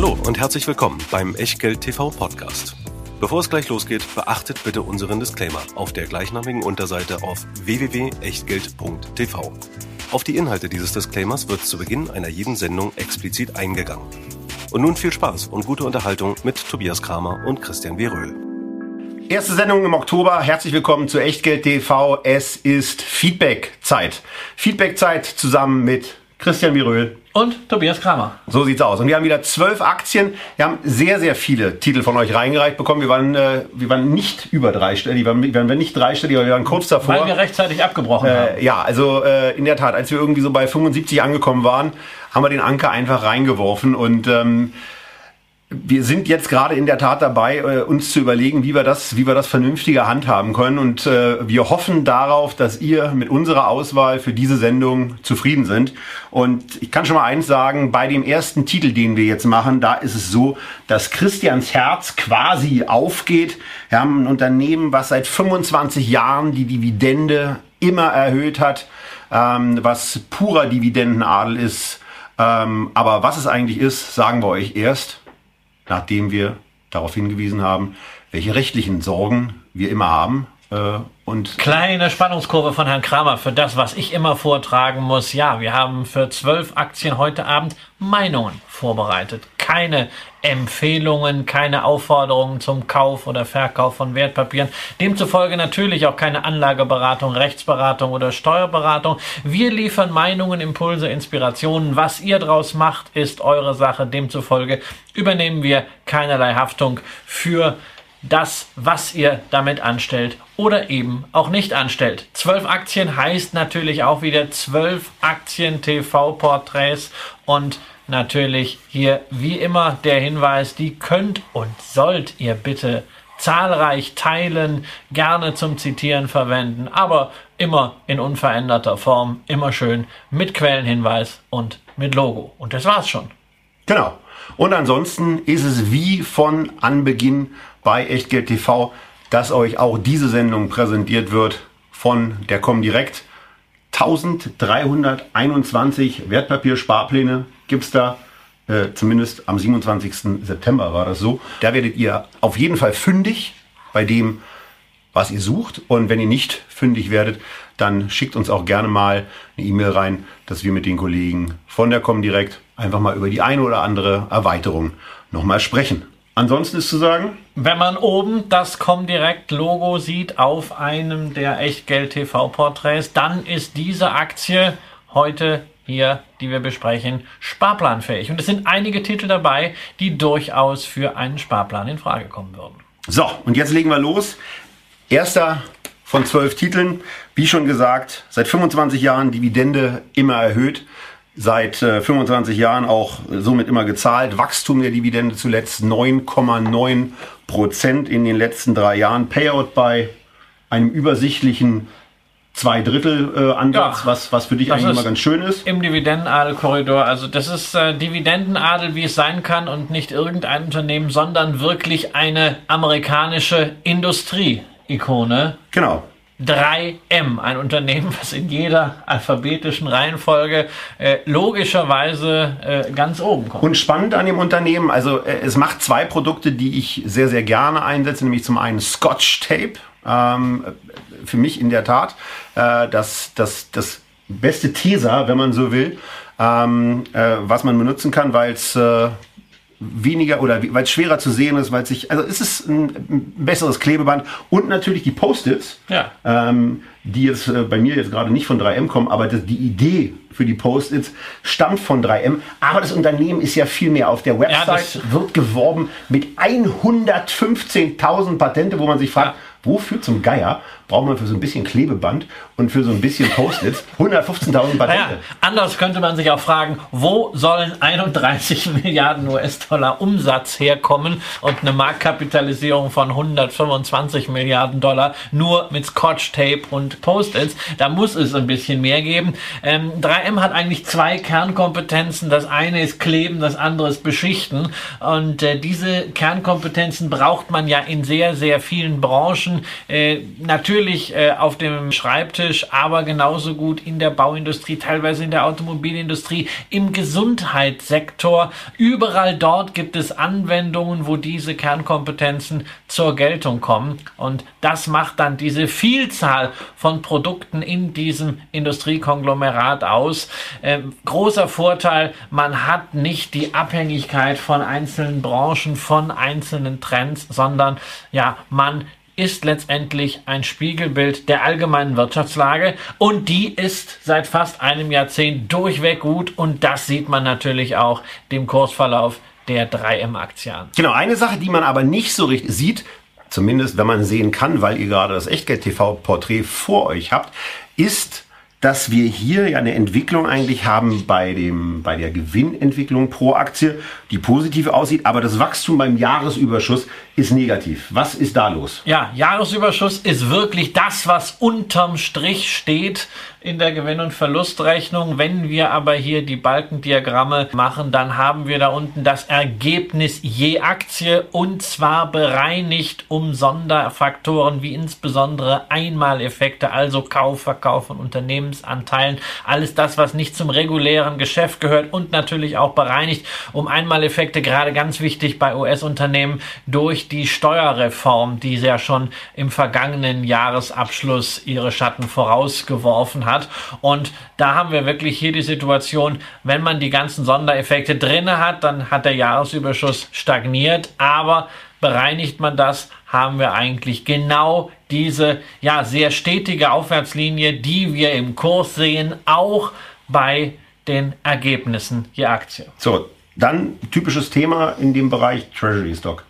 Hallo und herzlich willkommen beim Echtgeld TV Podcast. Bevor es gleich losgeht, beachtet bitte unseren Disclaimer auf der gleichnamigen Unterseite auf www.echtgeld.tv. Auf die Inhalte dieses Disclaimers wird zu Beginn einer jeden Sendung explizit eingegangen. Und nun viel Spaß und gute Unterhaltung mit Tobias Kramer und Christian W. Röhl. Erste Sendung im Oktober. Herzlich willkommen zu Echtgeld TV. Es ist Feedback-Zeit. Feedback-Zeit zusammen mit Christian Viröl. Und Tobias Kramer. So sieht's aus. Und wir haben wieder zwölf Aktien. Wir haben sehr, sehr viele Titel von euch reingereicht bekommen. Wir waren, äh, wir waren nicht über dreistellig. Wir waren, wir waren nicht dreistellig, aber wir waren kurz davor. Weil wir rechtzeitig abgebrochen haben. Äh, ja, also äh, in der Tat, als wir irgendwie so bei 75 angekommen waren, haben wir den Anker einfach reingeworfen und ähm, wir sind jetzt gerade in der Tat dabei, äh, uns zu überlegen, wie wir das, wie wir das vernünftiger handhaben können. Und äh, wir hoffen darauf, dass ihr mit unserer Auswahl für diese Sendung zufrieden sind. Und ich kann schon mal eins sagen, bei dem ersten Titel, den wir jetzt machen, da ist es so, dass Christians Herz quasi aufgeht. Wir haben ein Unternehmen, was seit 25 Jahren die Dividende immer erhöht hat, ähm, was purer Dividendenadel ist. Ähm, aber was es eigentlich ist, sagen wir euch erst nachdem wir darauf hingewiesen haben, welche rechtlichen Sorgen wir immer haben. Äh, und Kleine Spannungskurve von Herrn Kramer für das, was ich immer vortragen muss. Ja, wir haben für zwölf Aktien heute Abend Meinungen vorbereitet. Keine Empfehlungen, keine Aufforderungen zum Kauf oder Verkauf von Wertpapieren. Demzufolge natürlich auch keine Anlageberatung, Rechtsberatung oder Steuerberatung. Wir liefern Meinungen, Impulse, Inspirationen. Was ihr draus macht, ist eure Sache. Demzufolge übernehmen wir keinerlei Haftung für das, was ihr damit anstellt oder eben auch nicht anstellt. Zwölf Aktien heißt natürlich auch wieder zwölf Aktien-TV-Porträts und natürlich hier wie immer der Hinweis, die könnt und sollt ihr bitte zahlreich teilen, gerne zum Zitieren verwenden, aber immer in unveränderter Form, immer schön mit Quellenhinweis und mit Logo. Und das war's schon. Genau. Und ansonsten ist es wie von Anbeginn bei Echtgeld TV, dass euch auch diese Sendung präsentiert wird von der Comdirect. 1321 Wertpapiersparpläne gibt es da. Äh, zumindest am 27. September war das so. Da werdet ihr auf jeden Fall fündig bei dem, was ihr sucht. Und wenn ihr nicht fündig werdet, dann schickt uns auch gerne mal eine E-Mail rein, dass wir mit den Kollegen von der Comdirect einfach mal über die eine oder andere Erweiterung nochmal sprechen. Ansonsten ist zu sagen, wenn man oben das Comdirect Logo sieht auf einem der Echtgeld TV Porträts, dann ist diese Aktie heute hier, die wir besprechen, sparplanfähig. Und es sind einige Titel dabei, die durchaus für einen Sparplan in Frage kommen würden. So, und jetzt legen wir los. Erster von zwölf Titeln. Wie schon gesagt, seit 25 Jahren Dividende immer erhöht seit äh, 25 Jahren auch somit immer gezahlt. Wachstum der Dividende zuletzt 9,9 Prozent in den letzten drei Jahren. Payout bei einem übersichtlichen zwei Drittel äh, Ansatz, ja, was, was für dich eigentlich immer ganz schön ist. Im Dividendenadel-Korridor. Also das ist äh, Dividendenadel, wie es sein kann und nicht irgendein Unternehmen, sondern wirklich eine amerikanische Industrie-Ikone. Genau. 3M, ein Unternehmen, was in jeder alphabetischen Reihenfolge äh, logischerweise äh, ganz oben kommt. Und spannend an dem Unternehmen, also äh, es macht zwei Produkte, die ich sehr, sehr gerne einsetze, nämlich zum einen Scotch Tape, ähm, für mich in der Tat äh, das, das, das beste Teser, wenn man so will, ähm, äh, was man benutzen kann, weil es äh, weniger oder weil es schwerer zu sehen ist, weil es sich, also es ist ein, ein besseres Klebeband und natürlich die Post-its, ja. ähm, die jetzt äh, bei mir jetzt gerade nicht von 3M kommen, aber das, die Idee für die Post-its stammt von 3M. Aber das Unternehmen ist ja viel mehr. Auf der Website ja, wird geworben mit 115.000 Patente, wo man sich fragt, ja Wofür zum Geier braucht man für so ein bisschen Klebeband und für so ein bisschen Post-its 115.000 Patente? Naja, anders könnte man sich auch fragen, wo sollen 31 Milliarden US-Dollar Umsatz herkommen und eine Marktkapitalisierung von 125 Milliarden Dollar nur mit Scotch-Tape und Post-its? Da muss es ein bisschen mehr geben. Ähm, 3M hat eigentlich zwei Kernkompetenzen. Das eine ist Kleben, das andere ist Beschichten. Und äh, diese Kernkompetenzen braucht man ja in sehr, sehr vielen Branchen äh, natürlich äh, auf dem Schreibtisch, aber genauso gut in der Bauindustrie, teilweise in der Automobilindustrie, im Gesundheitssektor. Überall dort gibt es Anwendungen, wo diese Kernkompetenzen zur Geltung kommen. Und das macht dann diese Vielzahl von Produkten in diesem Industriekonglomerat aus. Ähm, großer Vorteil, man hat nicht die Abhängigkeit von einzelnen Branchen, von einzelnen Trends, sondern ja, man ist letztendlich ein Spiegelbild der allgemeinen Wirtschaftslage und die ist seit fast einem Jahrzehnt durchweg gut und das sieht man natürlich auch dem Kursverlauf der 3M-Aktien an. Genau, eine Sache, die man aber nicht so richtig sieht, zumindest wenn man sehen kann, weil ihr gerade das Echtgeld-TV-Porträt vor euch habt, ist, dass wir hier ja eine Entwicklung eigentlich haben bei dem, bei der Gewinnentwicklung pro Aktie, die positiv aussieht, aber das Wachstum beim Jahresüberschuss ist negativ. Was ist da los? Ja, Jahresüberschuss ist wirklich das, was unterm Strich steht in der Gewinn- und Verlustrechnung. Wenn wir aber hier die Balkendiagramme machen, dann haben wir da unten das Ergebnis je Aktie und zwar bereinigt um Sonderfaktoren wie insbesondere Einmaleffekte, also Kauf, Verkauf von Unternehmensanteilen, alles das, was nicht zum regulären Geschäft gehört und natürlich auch bereinigt um Einmaleffekte, gerade ganz wichtig bei US-Unternehmen durch die Steuerreform, die ja schon im vergangenen Jahresabschluss ihre Schatten vorausgeworfen hat. Und da haben wir wirklich hier die Situation, wenn man die ganzen Sondereffekte drinne hat, dann hat der Jahresüberschuss stagniert, aber bereinigt man das, haben wir eigentlich genau diese ja sehr stetige Aufwärtslinie, die wir im Kurs sehen, auch bei den Ergebnissen je Aktie. So, dann typisches Thema in dem Bereich Treasury Stock.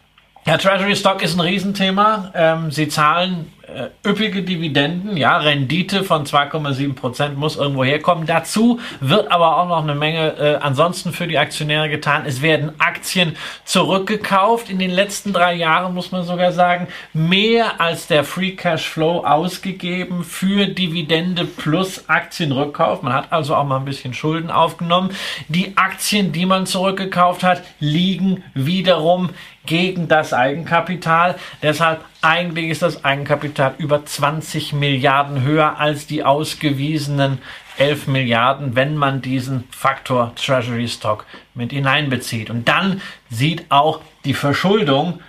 Ja, Treasury Stock ist ein Riesenthema. Ähm, sie zahlen äh, üppige Dividenden, ja, Rendite von 2,7 Prozent muss irgendwo herkommen. Dazu wird aber auch noch eine Menge äh, ansonsten für die Aktionäre getan. Es werden Aktien zurückgekauft. In den letzten drei Jahren muss man sogar sagen, mehr als der Free Cash Flow ausgegeben für Dividende plus Aktienrückkauf. Man hat also auch mal ein bisschen Schulden aufgenommen. Die Aktien, die man zurückgekauft hat, liegen wiederum gegen das Eigenkapital. Deshalb eigentlich ist das Eigenkapital über 20 Milliarden höher als die ausgewiesenen 11 Milliarden, wenn man diesen Faktor Treasury Stock mit hineinbezieht. Und dann sieht auch die Verschuldung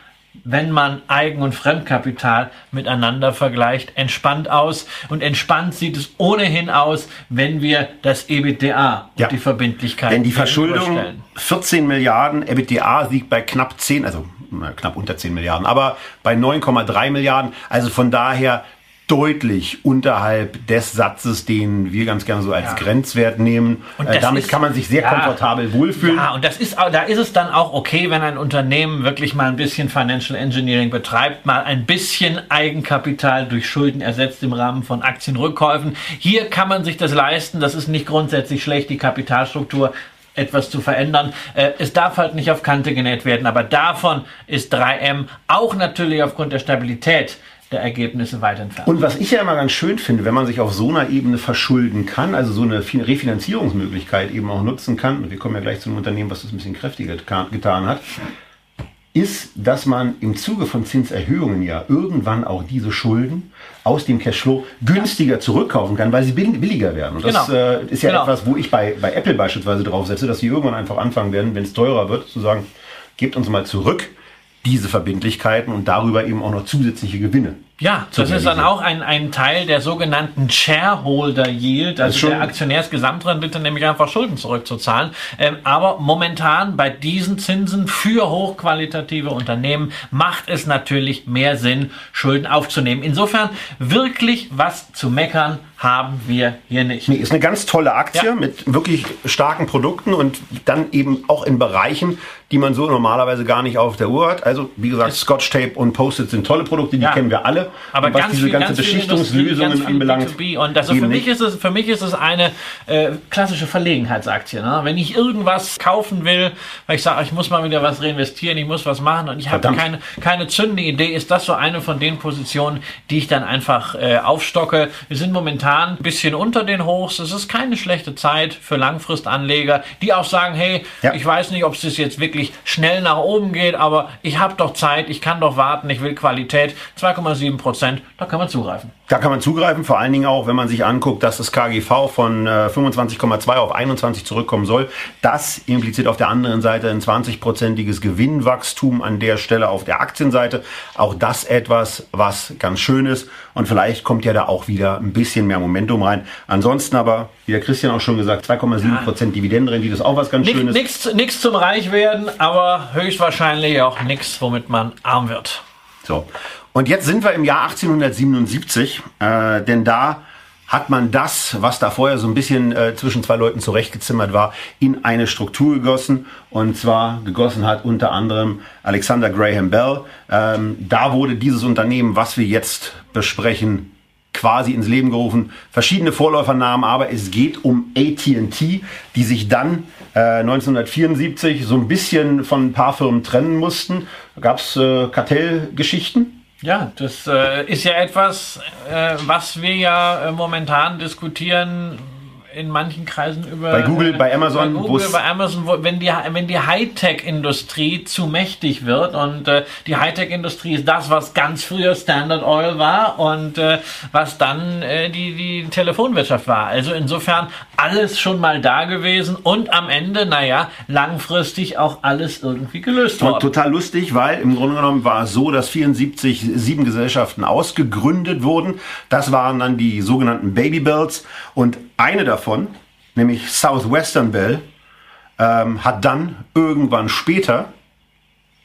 wenn man Eigen- und Fremdkapital miteinander vergleicht, entspannt aus. Und entspannt sieht es ohnehin aus, wenn wir das EBITDA Ja. und die Verbindlichkeit Denn die Verschuldung, gegenüberstellen. 14 Milliarden, EBITDA liegt bei knapp 10, also na, knapp unter 10 Milliarden, aber bei 9,3 Milliarden. Also von daher deutlich unterhalb des Satzes, den wir ganz gerne so als Ja. Grenzwert nehmen. Und Äh, damit ist- kann man sich sehr ja. komfortabel wohlfühlen. Ja, und das ist, da ist es dann auch okay, wenn ein Unternehmen wirklich mal ein bisschen Financial Engineering betreibt, mal ein bisschen Eigenkapital durch Schulden ersetzt im Rahmen von Aktienrückkäufen. Hier kann man sich das leisten. Das ist nicht grundsätzlich schlecht, die Kapitalstruktur etwas zu verändern. Äh, Es darf halt nicht auf Kante genäht werden, aber davon ist 3M auch natürlich aufgrund der Stabilität der Ergebnisse weit entfernt. Und was ich ja immer ganz schön finde, wenn man sich auf so einer Ebene verschulden kann, also so eine Fin- Refinanzierungsmöglichkeit eben auch nutzen kann, und wir kommen ja gleich zu einem Unternehmen, was das ein bisschen kräftiger geta- getan hat, ist, dass man im Zuge von Zinserhöhungen ja irgendwann auch diese Schulden aus dem Cashflow günstiger zurückkaufen kann, weil sie bill- billiger werden. Und das Genau. äh, ist ja Genau. etwas, wo ich bei, bei Apple beispielsweise drauf setze, dass sie irgendwann einfach anfangen werden, wenn es teurer wird, zu sagen, gebt uns mal zurück diese Verbindlichkeiten und darüber eben auch noch zusätzliche Gewinne. Ja, das ist dann auch ein, ein Teil der sogenannten Shareholder Yield, also der Aktionärsgesamtrendite, nämlich einfach Schulden zurückzuzahlen. Ähm, aber momentan bei diesen Zinsen für hochqualitative Unternehmen macht es natürlich mehr Sinn, Schulden aufzunehmen. Insofern wirklich was zu meckern haben wir hier nicht. Nee, ist eine ganz tolle Aktie Ja. mit wirklich starken Produkten und dann eben auch in Bereichen, die man so normalerweise gar nicht auf der Uhr hat. Also wie gesagt, Scotch Tape und Post-it sind tolle Produkte, die Ja. kennen wir alle. Aber was ganz diese viel, ganze ganz Beschichtungslösungen ganz anbelangt. B2B. Und also für mich ist es, für mich ist es eine äh, klassische Verlegenheitsaktie. Ne? Wenn ich irgendwas kaufen will, weil ich sage, ich muss mal wieder was reinvestieren, ich muss was machen und ich habe keine, keine zündende Idee, ist das so eine von den Positionen, die ich dann einfach äh, aufstocke. Wir sind momentan ein bisschen unter den Hochs. Es ist keine schlechte Zeit für Langfristanleger, die auch sagen, hey, Ja. ich weiß nicht, ob es jetzt wirklich schnell nach oben geht, aber ich habe doch Zeit, ich kann doch warten, ich will Qualität. 2,7 Prozent, da kann man zugreifen. Da kann man zugreifen, vor allen Dingen auch, wenn man sich anguckt, dass das KGV von äh, 25,2 auf 21 zurückkommen soll. Das impliziert auf der anderen Seite ein 20-prozentiges Gewinnwachstum an der Stelle auf der Aktienseite. Auch das etwas, was ganz schön ist. Und vielleicht kommt ja da auch wieder ein bisschen mehr Momentum rein. Ansonsten aber, wie der Christian auch schon gesagt, 2,7 Prozent Dividendenrendite ist auch was ganz Schönes. Nichts zum Reichwerden, aber höchstwahrscheinlich auch nichts, womit man arm wird. So. Und jetzt sind wir im Jahr 1877, äh, denn da hat man das, was da vorher so ein bisschen äh, zwischen zwei Leuten zurechtgezimmert war, in eine Struktur gegossen. Und zwar gegossen hat unter anderem Alexander Graham Bell. Ähm, da wurde dieses Unternehmen, was wir jetzt besprechen, quasi ins Leben gerufen. Verschiedene Vorläufernamen, aber es geht um AT&T, die sich dann äh, 1974 so ein bisschen von ein paar Firmen trennen mussten. Da gab es äh, Kartellgeschichten. Ja, das äh, ist ja etwas, äh, was wir ja äh, momentan diskutieren in manchen Kreisen über bei Google, bei Amazon, bei, Google, bei Amazon, wo, wenn die wenn die Hightech-Industrie zu mächtig wird und äh, die Hightech-Industrie ist das, was ganz früher Standard Oil war und äh, was dann äh, die die Telefonwirtschaft war. Also insofern alles schon mal da gewesen und am Ende, naja, langfristig auch alles irgendwie gelöst worden. Und total lustig, weil im Grunde genommen war es so, dass 74 sieben Gesellschaften ausgegründet wurden. Das waren dann die sogenannten Babybells und eine davon, nämlich Southwestern Bell, ähm, hat dann irgendwann später,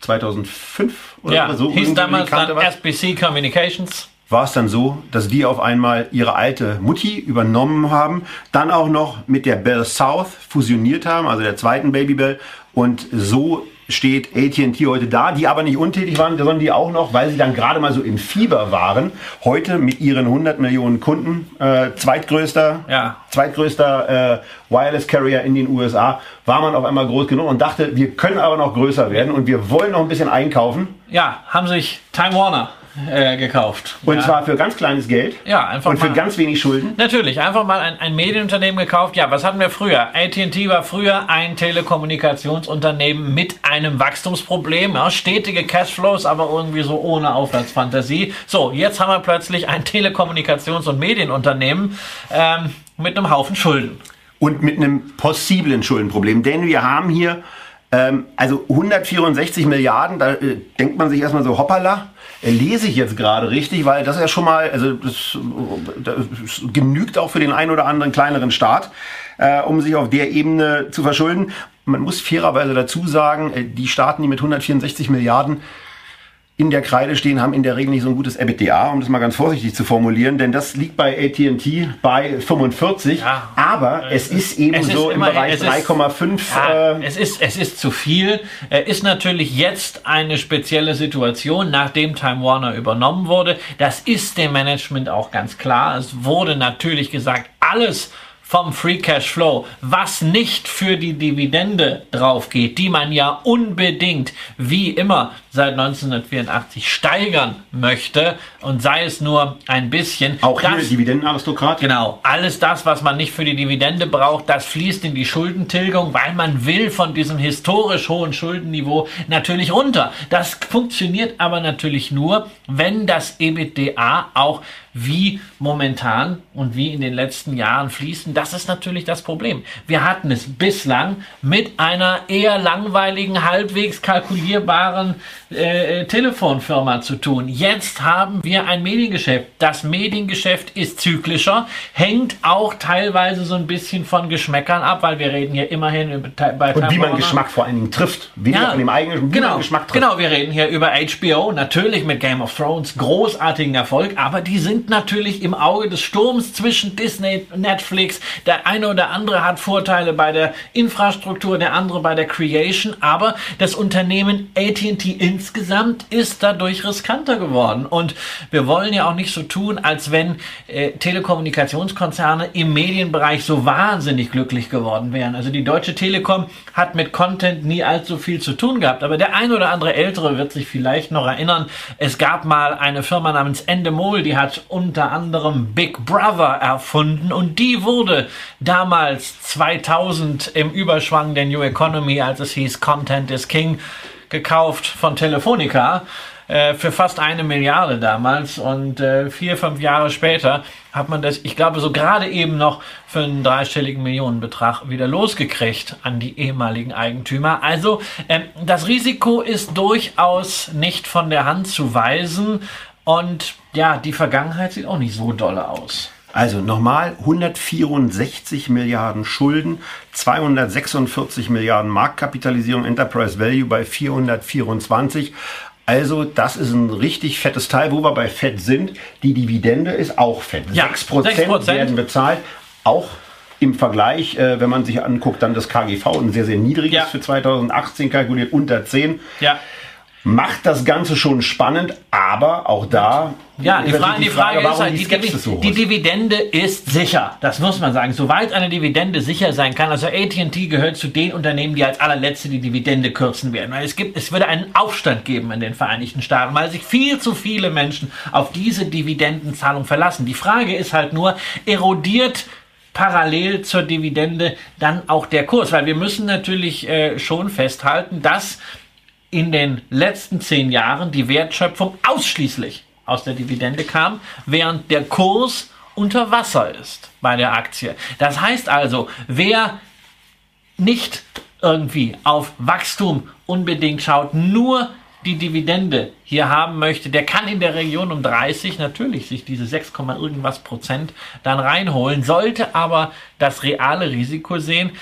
2005 oder ja, so, hieß damals dann SBC Communications. War es dann so, dass die auf einmal ihre alte Mutti übernommen haben, dann auch noch mit der Bell South fusioniert haben, also der zweiten Babybell und so steht AT&T heute da, die aber nicht untätig waren, sondern die auch noch, weil sie dann gerade mal so im Fieber waren, heute mit ihren 100 Millionen Kunden, äh, zweitgrößter, ja. zweitgrößter äh, Wireless Carrier in den USA, war man auf einmal groß genug und dachte, wir können aber noch größer werden und wir wollen noch ein bisschen einkaufen. Ja, haben sich Time Warner äh, gekauft. Und ja. zwar für ganz kleines Geld. Ja, einfach Und für mal, ganz wenig Schulden. Natürlich, einfach mal ein, ein Medienunternehmen gekauft. Ja, was hatten wir früher? AT&T war früher ein Telekommunikationsunternehmen mit einem Wachstumsproblem. Ja, stetige Cashflows, aber irgendwie so ohne Aufwärtsfantasie. So, jetzt haben wir plötzlich ein Telekommunikations- und Medienunternehmen ähm, mit einem Haufen Schulden. Und mit einem possiblen Schuldenproblem. Denn wir haben hier ähm, also 164 Milliarden, da äh, denkt man sich erstmal so, hoppala, äh, lese ich jetzt gerade richtig, weil das ja schon mal, also das, das genügt auch für den einen oder anderen kleineren Staat, äh, um sich auf der Ebene zu verschulden. Man muss fairerweise dazu sagen, äh, die Staaten, die mit 164 Milliarden in der Kreide stehen, haben in der Regel nicht so ein gutes EBITDA, um das mal ganz vorsichtig zu formulieren, denn das liegt bei AT&T bei 45, ja, aber es, es ist eben so im Bereich 3,5. Ja, äh, es, ist, es ist zu viel. Ist natürlich jetzt eine spezielle Situation, nachdem Time Warner übernommen wurde. Das ist dem Management auch ganz klar. Es wurde natürlich gesagt, alles vom Free Cash Flow, was nicht für die Dividende drauf geht, die man ja unbedingt wie immer seit 1984 steigern möchte und sei es nur ein bisschen. Auch hier das, Dividendenaristokrat? Genau. Alles das, was man nicht für die Dividende braucht, das fließt in die Schuldentilgung, weil man will von diesem historisch hohen Schuldenniveau natürlich runter. Das funktioniert aber natürlich nur, wenn das EBITDA auch wie momentan und wie in den letzten Jahren fließen. Das ist natürlich das Problem. Wir hatten es bislang mit einer eher langweiligen, halbwegs kalkulierbaren äh, Telefonfirma zu tun. Jetzt haben wir ein Mediengeschäft. Das Mediengeschäft ist zyklischer, hängt auch teilweise so ein bisschen von Geschmäckern ab, weil wir reden hier immerhin über bei Und wie man Geschmack vor allen Dingen trifft. Weniger ja, von dem eigenen, wie genau, man Geschmack trifft. Genau, wir reden hier über HBO, natürlich mit Game of Thrones, großartigen Erfolg, aber die sind natürlich im Auge des Sturms zwischen Disney, Netflix. Der eine oder andere hat Vorteile bei der Infrastruktur, der andere bei der Creation, aber das Unternehmen AT&T insgesamt ist dadurch riskanter geworden. Und wir wollen ja auch nicht so tun, als wenn äh, Telekommunikationskonzerne im Medienbereich so wahnsinnig glücklich geworden wären. Also die Deutsche Telekom hat mit Content nie allzu viel zu tun gehabt, aber der ein oder andere Ältere wird sich vielleicht noch erinnern, es gab mal eine Firma namens Endemol, die hat unter anderem Big Brother erfunden und die wurde damals 2000 im Überschwang der New Economy, als es hieß Content is King, gekauft von Telefonica. äh, für fast eine Milliarde damals und äh, vier, fünf Jahre später hat man das, ich glaube, so gerade eben noch für einen dreistelligen Millionenbetrag wieder losgekriegt an die ehemaligen Eigentümer. Also ähm, das Risiko ist durchaus nicht von der Hand zu weisen und ja, die Vergangenheit sieht auch nicht so dolle aus. Also nochmal 164 Milliarden Schulden, 246 Milliarden Marktkapitalisierung, Enterprise Value bei 424. Also das ist ein richtig fettes Teil, wo wir bei Fett sind. Die Dividende ist auch fett. Ja, 6%, 6%. werden bezahlt. Auch im Vergleich, äh, wenn man sich anguckt, dann das KGV, ein sehr, sehr niedriges Ja. für 2018 kalkuliert, unter 10. Ja. Macht das Ganze schon spannend, aber auch da Ja, die Frage, die Frage warum ist halt, die Skepsis so die. Dividende ist sicher. Das muss man sagen. Soweit eine Dividende sicher sein kann, also AT&T gehört zu den Unternehmen, die als allerletzte die Dividende kürzen werden. Weil es gibt, es würde einen Aufstand geben in den Vereinigten Staaten, weil sich viel zu viele Menschen auf diese Dividendenzahlung verlassen. Die Frage ist halt nur, erodiert parallel zur Dividende dann auch der Kurs? Weil wir müssen natürlich äh, schon festhalten, dass in den letzten zehn Jahren die Wertschöpfung ausschließlich aus der Dividende kam, während der Kurs unter Wasser ist bei der Aktie. Das heißt also, wer nicht irgendwie auf Wachstum unbedingt schaut, nur die Dividende hier haben möchte, der kann in der Region um 30 natürlich sich diese 6, irgendwas Prozent dann reinholen, sollte aber das reale Risiko sehen,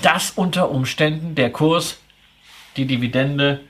dass unter Umständen der Kurs die Dividende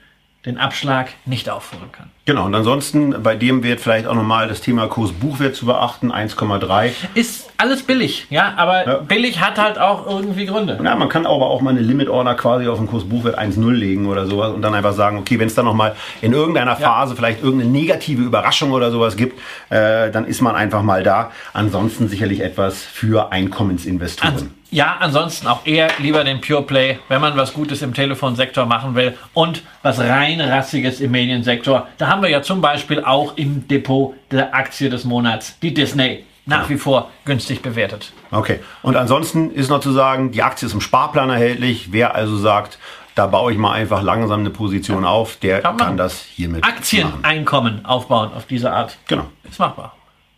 den Abschlag nicht aufholen kann. Genau, und ansonsten bei dem Wert vielleicht auch nochmal das Thema Kurs-Buchwert zu beachten, 1,3. Ist alles billig, ja, aber Ja. billig hat halt auch irgendwie Gründe. Ja, man kann aber auch mal eine Limit-Order quasi auf den Kurs-Buchwert 1,0 legen oder sowas und dann einfach sagen, okay, wenn es dann nochmal in irgendeiner Ja. Phase vielleicht irgendeine negative Überraschung oder sowas gibt, äh, dann ist man einfach mal da. Ansonsten sicherlich etwas für Einkommensinvestoren. Ans ja, ansonsten auch eher lieber den Pure Play, wenn man was Gutes im Telefonsektor machen will und was rein rassiges im Mediensektor. Da haben wir ja zum Beispiel auch im Depot der Aktie des Monats, die Disney, nach wie vor günstig bewertet. Okay, und ansonsten ist noch zu sagen, die Aktie ist im Sparplan erhältlich. Wer also sagt, da baue ich mal einfach langsam eine Position auf, der Kann kann, das hiermit machen. Aktieneinkommen aufbauen auf diese Art. Genau. Ist machbar.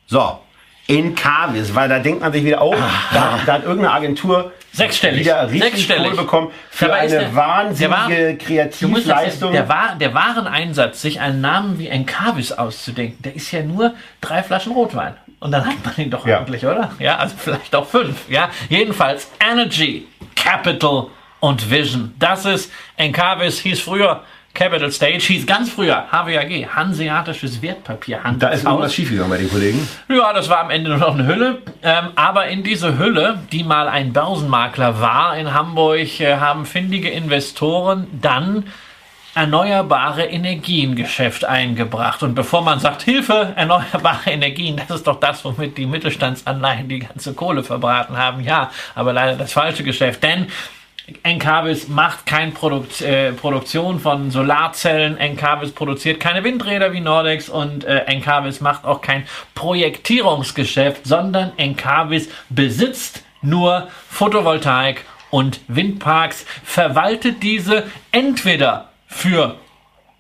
So, Encarvis, weil da denkt man sich wieder, oh, da, da hat irgendeine Agentur Sechsstellig. wieder richtig Sechsstellig. Kohle bekommen für Dabei eine der- wahnsinnige der war- Kreativleistung. der, war, der wahren Einsatz, sich einen Namen wie Encarvis auszudenken, der ist ja nur drei Flaschen Rotwein. Und dann hat man ihn doch Ja. eigentlich, oder? Ja, also vielleicht auch fünf. Ja, jedenfalls Energy, Capital und Vision. Das ist Encarvis, hieß früher Capital Stage, hieß ganz früher HWAG, Hanseatisches Wertpapierhandelshaus. da ist irgendwas schiefgegangen bei den Kollegen. Ja, das war am Ende nur noch eine Hülle. Ähm, aber in diese Hülle, die mal ein Börsenmakler war in Hamburg, äh, haben findige Investoren dann erneuerbare Energiengeschäft eingebracht. Und bevor man sagt, Hilfe, erneuerbare Energien, das ist doch das, womit die Mittelstandsanleihen die ganze Kohle verbraten haben. Ja, aber leider das falsche Geschäft. Denn Encarvis macht keine Produkt, äh, Produktion von Solarzellen. Encarvis produziert keine Windräder wie Nordex und äh, Encarvis macht auch kein Projektierungsgeschäft, sondern Encarvis besitzt nur Photovoltaik und Windparks, verwaltet diese entweder für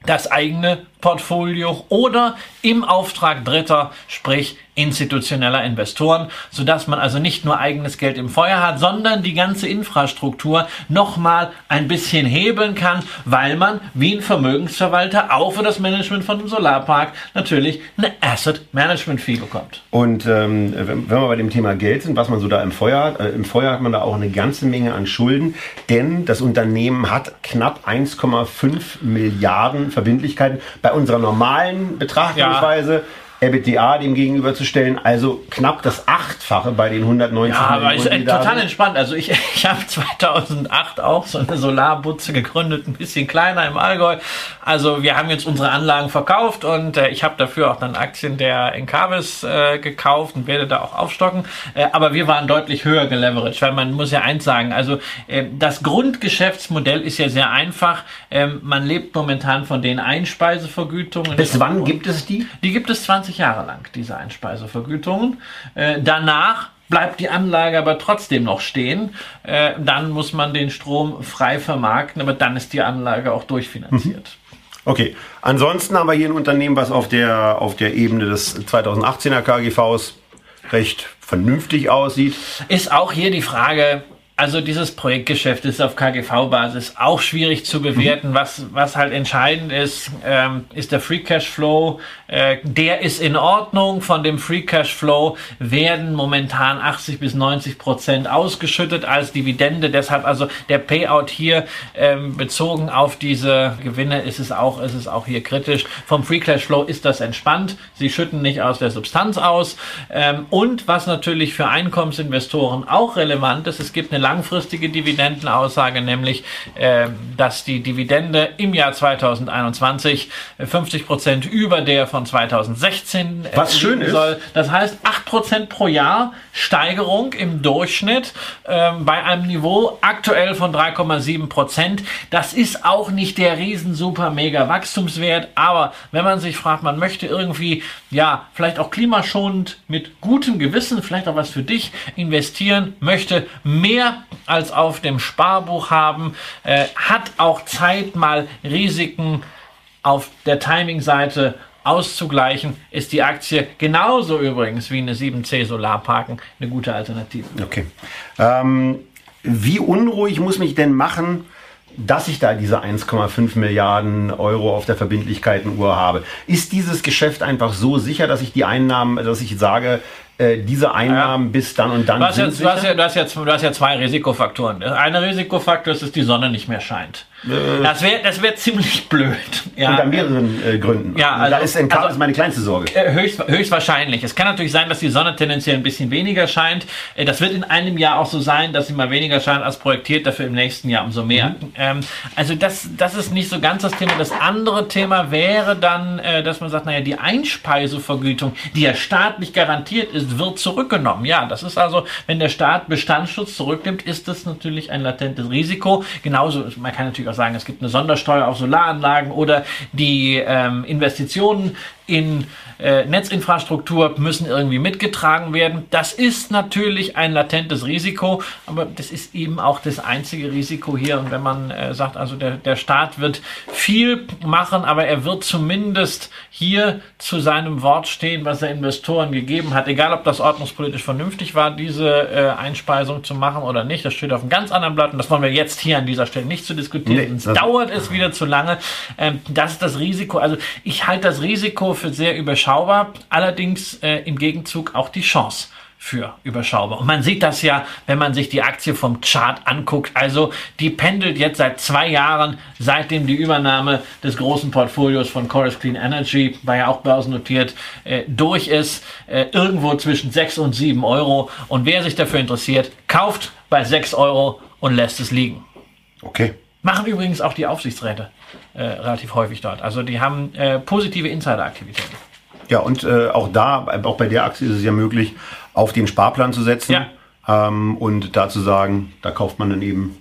das eigene Portfolio oder im Auftrag Dritter, sprich institutioneller Investoren, sodass man also nicht nur eigenes Geld im Feuer hat, sondern die ganze Infrastruktur nochmal ein bisschen hebeln kann, weil man wie ein Vermögensverwalter auch für das Management von einem Solarpark natürlich eine Asset Management Fee bekommt. Und ähm, wenn, wenn wir bei dem Thema Geld sind, was man so da im Feuer hat, äh, im Feuer hat man da auch eine ganze Menge an Schulden, denn das Unternehmen hat knapp 1,5 Milliarden Verbindlichkeiten bei unserer normalen Betrachtungsweise. EBITDA dem gegenüberzustellen, also knapp das Achtfache bei den 190 Ja, aber ist äh, total entspannt. Also ich, ich habe 2008 auch so eine Solarbutze gegründet, ein bisschen kleiner im Allgäu. Also wir haben jetzt unsere Anlagen verkauft und äh, ich habe dafür auch dann Aktien der Encarvis äh, gekauft und werde da auch aufstocken. Äh, aber wir waren deutlich höher geleveraged, weil man muss ja eins sagen, also äh, das Grundgeschäftsmodell ist ja sehr einfach. Ähm, man lebt momentan von den Einspeisevergütungen. Bis wann gibt es die? Die gibt es 20 Jahre lang, diese Einspeisevergütungen. Äh, danach bleibt die Anlage aber trotzdem noch stehen. Äh, dann muss man den Strom frei vermarkten, aber dann ist die Anlage auch durchfinanziert. Okay, ansonsten haben wir hier ein Unternehmen, was auf der, auf der Ebene des 2018er KGVs recht vernünftig aussieht. Ist auch hier die Frage, also dieses Projektgeschäft ist auf KGV-Basis auch schwierig zu bewerten. Was, was halt entscheidend ist, ähm, ist der Free Cash Flow. Äh, der ist in Ordnung. Von dem Free Cash Flow werden momentan 80 bis 90 Prozent ausgeschüttet als Dividende. Deshalb also der Payout hier ähm, bezogen auf diese Gewinne ist es auch, ist es auch hier kritisch. Vom Free Cash Flow ist das entspannt. Sie schütten nicht aus der Substanz aus. Ähm, und was natürlich für Einkommensinvestoren auch relevant ist, es gibt eine langfristige Dividendenaussage, nämlich, äh, dass die Dividende im Jahr 2021 50 Prozent über der von 2016 äh, Was schön soll. Ist. Das heißt 8 Prozent pro Jahr Steigerung im Durchschnitt äh, bei einem Niveau aktuell von 3,7 Prozent. Das ist auch nicht der riesen super mega Wachstumswert, aber wenn man sich fragt, man möchte irgendwie ja vielleicht auch klimaschonend mit gutem Gewissen, vielleicht auch was für dich investieren, möchte mehr als auf dem Sparbuch haben, äh, hat auch Zeit, mal Risiken auf der Timing-Seite auszugleichen, ist die Aktie genauso übrigens wie eine 7C Solarparken eine gute Alternative. Okay. Ähm, wie unruhig muss mich denn machen, dass ich da diese 1,5 Milliarden Euro auf der Verbindlichkeitenuhr habe? Ist dieses Geschäft einfach so sicher, dass ich die Einnahmen, dass ich sage, äh, diese Einnahmen ja. bis dann und dann du hast, sind ja, du, hast ja, du, hast ja, du hast ja zwei Risikofaktoren. Ein Risikofaktor ist, dass die Sonne nicht mehr scheint. Äh, das wäre das wär ziemlich blöd. Ja. Unter mehreren äh, Gründen. Ja, also, da ist NK also, ist meine kleinste Sorge. Äh, höchst, höchstwahrscheinlich. Es kann natürlich sein, dass die Sonne tendenziell ein bisschen weniger scheint. Äh, das wird in einem Jahr auch so sein, dass sie mal weniger scheint als projektiert, dafür im nächsten Jahr umso mehr. Mhm. Ähm, also das, das ist nicht so ganz das Thema. Das andere Thema wäre dann, äh, dass man sagt, naja, die Einspeisevergütung, die ja staatlich garantiert ist, wird zurückgenommen. Ja, das ist also, wenn der Staat Bestandsschutz zurücknimmt, ist das natürlich ein latentes Risiko. Genauso, man kann natürlich auch sagen, es gibt eine Sondersteuer auf Solaranlagen oder die ähm, Investitionen in äh, Netzinfrastruktur müssen irgendwie mitgetragen werden. Das ist natürlich ein latentes Risiko, aber das ist eben auch das einzige Risiko hier. Und wenn man äh, sagt, also der, der Staat wird viel machen, aber er wird zumindest hier zu seinem Wort stehen, was er Investoren gegeben hat, egal ob das ordnungspolitisch vernünftig war, diese äh, Einspeisung zu machen oder nicht. Das steht auf einem ganz anderen Blatt und das wollen wir jetzt hier an dieser Stelle nicht zu diskutieren. Nee, dauert es wieder zu lange. Ähm, das ist das Risiko. Also ich halte das Risiko für sehr überschaubar, allerdings äh, im Gegenzug auch die Chance für überschaubar. Und man sieht das ja, wenn man sich die Aktie vom Chart anguckt. Also die pendelt jetzt seit zwei Jahren, seitdem die Übernahme des großen Portfolios von Chorus Clean Energy, war ja auch börsennotiert, äh, durch ist, äh, irgendwo zwischen 6 und 7 Euro. Und wer sich dafür interessiert, kauft bei 6 Euro und lässt es liegen. Okay. Machen übrigens auch die Aufsichtsräte äh, relativ häufig dort. Also die haben äh, positive Insideraktivitäten. Ja, und äh, auch da, auch bei der Aktie ist es ja möglich, auf den Sparplan zu setzen ja. ähm, und da zu sagen, da kauft man dann eben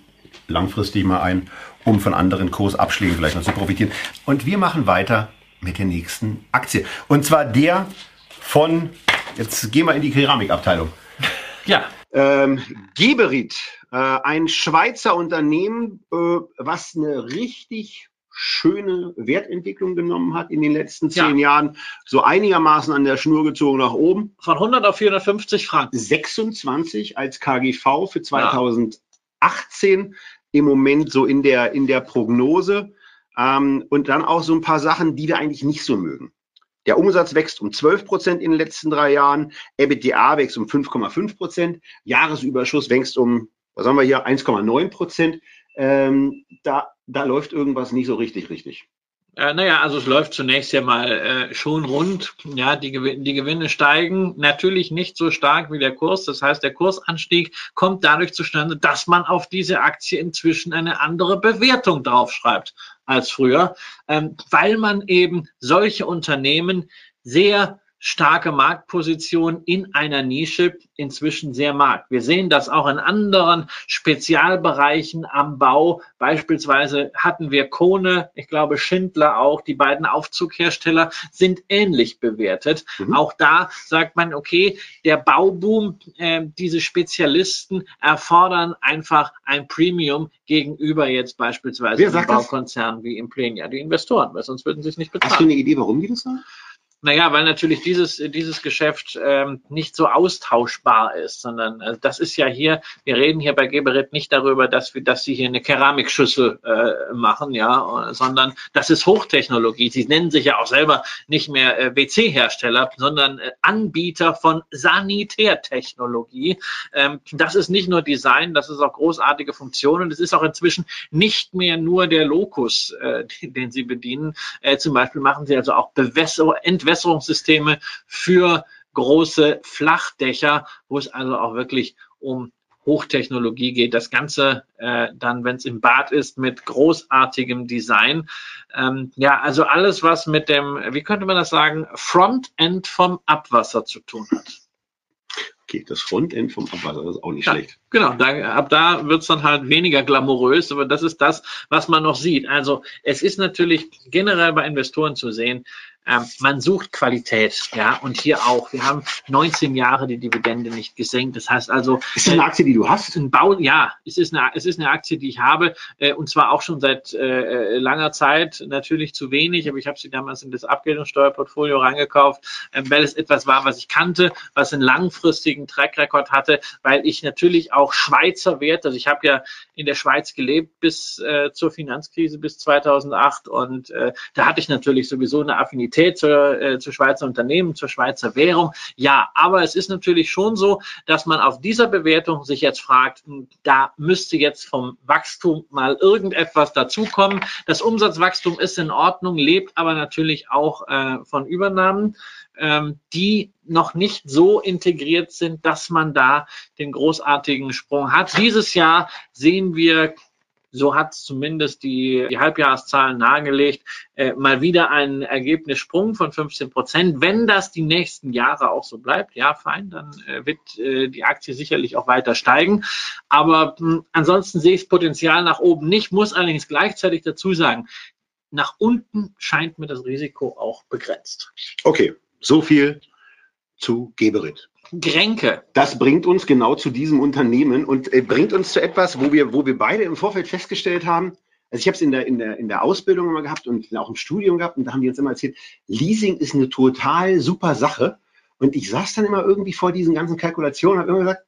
langfristig mal ein, um von anderen Kursabschlägen vielleicht noch zu profitieren. Und wir machen weiter mit der nächsten Aktie. Und zwar der von, jetzt gehen wir in die Keramikabteilung. Ja. Ähm, Geberit, äh, ein Schweizer Unternehmen, äh, was eine richtig schöne Wertentwicklung genommen hat in den letzten zehn ja. Jahren, so einigermaßen an der Schnur gezogen nach oben. Von 100 auf 450 Franken. 26 als KGV für 2018 ja. im Moment so in der, in der Prognose. Ähm, und dann auch so ein paar Sachen, die wir eigentlich nicht so mögen. Der Umsatz wächst um 12 Prozent in den letzten drei Jahren. EBITDA wächst um 5,5 Prozent. Jahresüberschuss wächst um, was haben wir hier, 1,9 Prozent. Ähm, da, da läuft irgendwas nicht so richtig, richtig. Äh, naja, also es läuft zunächst ja mal äh, schon rund. Ja, die, die Gewinne steigen natürlich nicht so stark wie der Kurs. Das heißt, der Kursanstieg kommt dadurch zustande, dass man auf diese Aktie inzwischen eine andere Bewertung draufschreibt als früher, ähm, weil man eben solche Unternehmen sehr starke Marktposition in einer Nische inzwischen sehr mag. Wir sehen das auch in anderen Spezialbereichen am Bau. Beispielsweise hatten wir Kone, ich glaube Schindler auch, die beiden Aufzughersteller sind ähnlich bewertet. Mhm. Auch da sagt man, okay, der Bauboom, äh, diese Spezialisten erfordern einfach ein Premium gegenüber jetzt beispielsweise Baukonzernen wie Implenia, die Investoren, weil sonst würden sie es nicht bezahlen. Hast du eine Idee, warum die das sagen? Naja, weil natürlich dieses, dieses Geschäft ähm, nicht so austauschbar ist, sondern äh, das ist ja hier, wir reden hier bei Geberit nicht darüber, dass wir, dass sie hier eine Keramikschüssel äh, machen, ja, sondern das ist Hochtechnologie. Sie nennen sich ja auch selber nicht mehr äh, WC-Hersteller, sondern äh, Anbieter von Sanitärtechnologie. Ähm, das ist nicht nur Design, das ist auch großartige Funktionen. Das ist auch inzwischen nicht mehr nur der Lokus, äh, den, den sie bedienen. Äh, zum Beispiel machen sie also auch Bewässerung, Entwässerung Bewässerungssysteme für große Flachdächer, wo es also auch wirklich um Hochtechnologie geht. Das Ganze äh, dann, wenn es im Bad ist, mit großartigem Design. Ähm, ja, also alles, was mit dem, wie könnte man das sagen, Frontend vom Abwasser zu tun hat. Okay, das Frontend vom Abwasser ist auch nicht ja, schlecht. Genau, da, ab da wird's dann halt weniger glamourös, aber das ist das, was man noch sieht. Also es ist natürlich generell bei Investoren zu sehen, ähm, man sucht Qualität, ja, und hier auch. Wir haben 19 Jahre die Dividende nicht gesenkt. Das heißt also. Ist das eine Aktie, die du hast? Ein Bau, ja, es ist eine, es ist eine Aktie, die ich habe, äh, und zwar auch schon seit äh, langer Zeit. Natürlich zu wenig, aber ich habe sie damals in das Abgeltungssteuerportfolio reingekauft, äh, weil es etwas war, was ich kannte, was einen langfristigen Track Record hatte, weil ich natürlich auch Schweizer Werte, also ich habe ja in der Schweiz gelebt bis äh, zur Finanzkrise bis 2008 und äh, da hatte ich natürlich sowieso eine Affinität Affinität zur, äh, zu Schweizer Unternehmen, zur Schweizer Währung. Ja, aber es ist natürlich schon so, dass man auf dieser Bewertung sich jetzt fragt, hm, da müsste jetzt vom Wachstum mal irgendetwas dazukommen. Das Umsatzwachstum ist in Ordnung, lebt aber natürlich auch äh, von Übernahmen ähm, die noch nicht so integriert sind, dass man da den großartigen Sprung hat. Dieses Jahr sehen wir so hat zumindest die, die Halbjahreszahlen nahegelegt, äh, mal wieder ein Ergebnissprung von 15 Prozent. Wenn das die nächsten Jahre auch so bleibt, ja, fein, dann äh, wird äh, die Aktie sicherlich auch weiter steigen. Aber mh, hm, ansonsten sehe ich das Potenzial nach oben nicht, muss allerdings gleichzeitig dazu sagen, nach unten scheint mir das Risiko auch begrenzt. Okay, so viel zu Geberit. Grenke. Das bringt uns genau zu diesem Unternehmen und äh, bringt uns zu etwas, wo wir, wo wir beide im Vorfeld festgestellt haben, also ich habe es in der, in, der, in der Ausbildung immer gehabt und auch im Studium gehabt und da haben die uns immer erzählt, Leasing ist eine total super Sache. Und ich saß dann immer irgendwie vor diesen ganzen Kalkulationen und habe immer gesagt,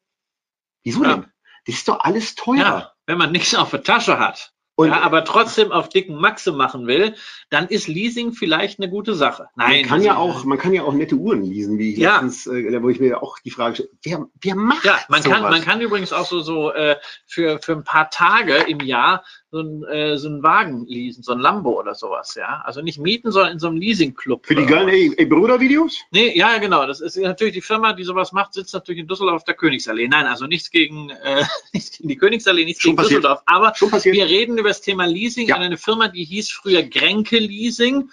wieso ja. denn? Das ist doch alles teurer. Ja, wenn man nichts auf der Tasche hat und ja, aber trotzdem auf dicken Maxe machen will, dann ist Leasing vielleicht eine gute Sache. Nein, man kann ja auch, man kann ja auch nette Uhren leasen, wie ich ja. letztens, äh, wo ich mir auch die Frage stelle, wer, wer macht Ja, man sowas? kann, man kann übrigens auch so so äh, für für ein paar Tage im Jahr so ein, äh, so ein Wagen leasen, so ein Lambo oder sowas, ja. Also nicht mieten, sondern in so einem Leasing-Club. Für die geilen ey, ey Bruder-Videos? Nee, ja, genau. Das ist natürlich die Firma, die sowas macht, sitzt natürlich in Düsseldorf auf der Königsallee. Nein, also nichts gegen, äh, nichts gegen die Königsallee, nichts Schon gegen passiert. Düsseldorf. Aber wir reden über das Thema Leasing ja. an eine Firma, die hieß früher Grenke Leasing.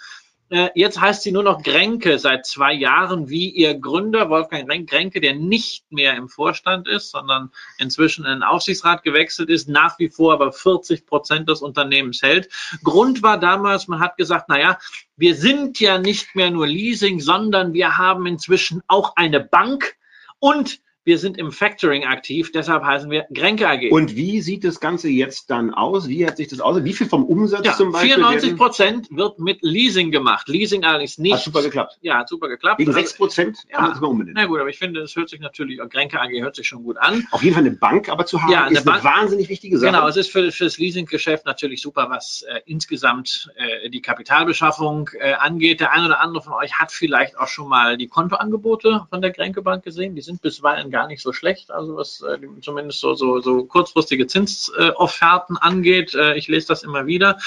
Äh, jetzt heißt sie nur noch Grenke seit zwei Jahren, wie ihr Gründer Wolfgang Grenke, der nicht mehr im Vorstand ist, sondern inzwischen in den Aufsichtsrat gewechselt ist, nach wie vor aber 40 Prozent des Unternehmens hält. Grund war damals, man hat gesagt, na ja, wir sind ja nicht mehr nur Leasing, sondern wir haben inzwischen auch eine Bank und wir sind im Factoring aktiv, deshalb heißen wir Grenke AG. Und wie sieht das Ganze jetzt dann aus? Wie hat sich das aus? Wie viel vom Umsatz ja, zum Beispiel? 94 Prozent wird mit Leasing gemacht. Leasing allerdings nicht. Hat super geklappt. Ja, hat super geklappt. Wegen 6 Prozent ja, kann man das mal umbenennen. Na gut, aber ich finde, es hört sich natürlich, Grenke AG hört sich schon gut an. Auf jeden Fall eine Bank aber zu haben, ja, eine ist Bank, eine wahnsinnig wichtige Sache. Genau, es ist für, für das Leasinggeschäft natürlich super, was äh, insgesamt äh, die Kapitalbeschaffung äh, angeht. Der ein oder andere von euch hat vielleicht auch schon mal die Kontoangebote von der Grenke Bank gesehen. Die sind bisweilen gar nicht so schlecht also was äh, zumindest so, so, so kurzfristige Zinsofferten angeht. Äh, ich lese das immer wieder.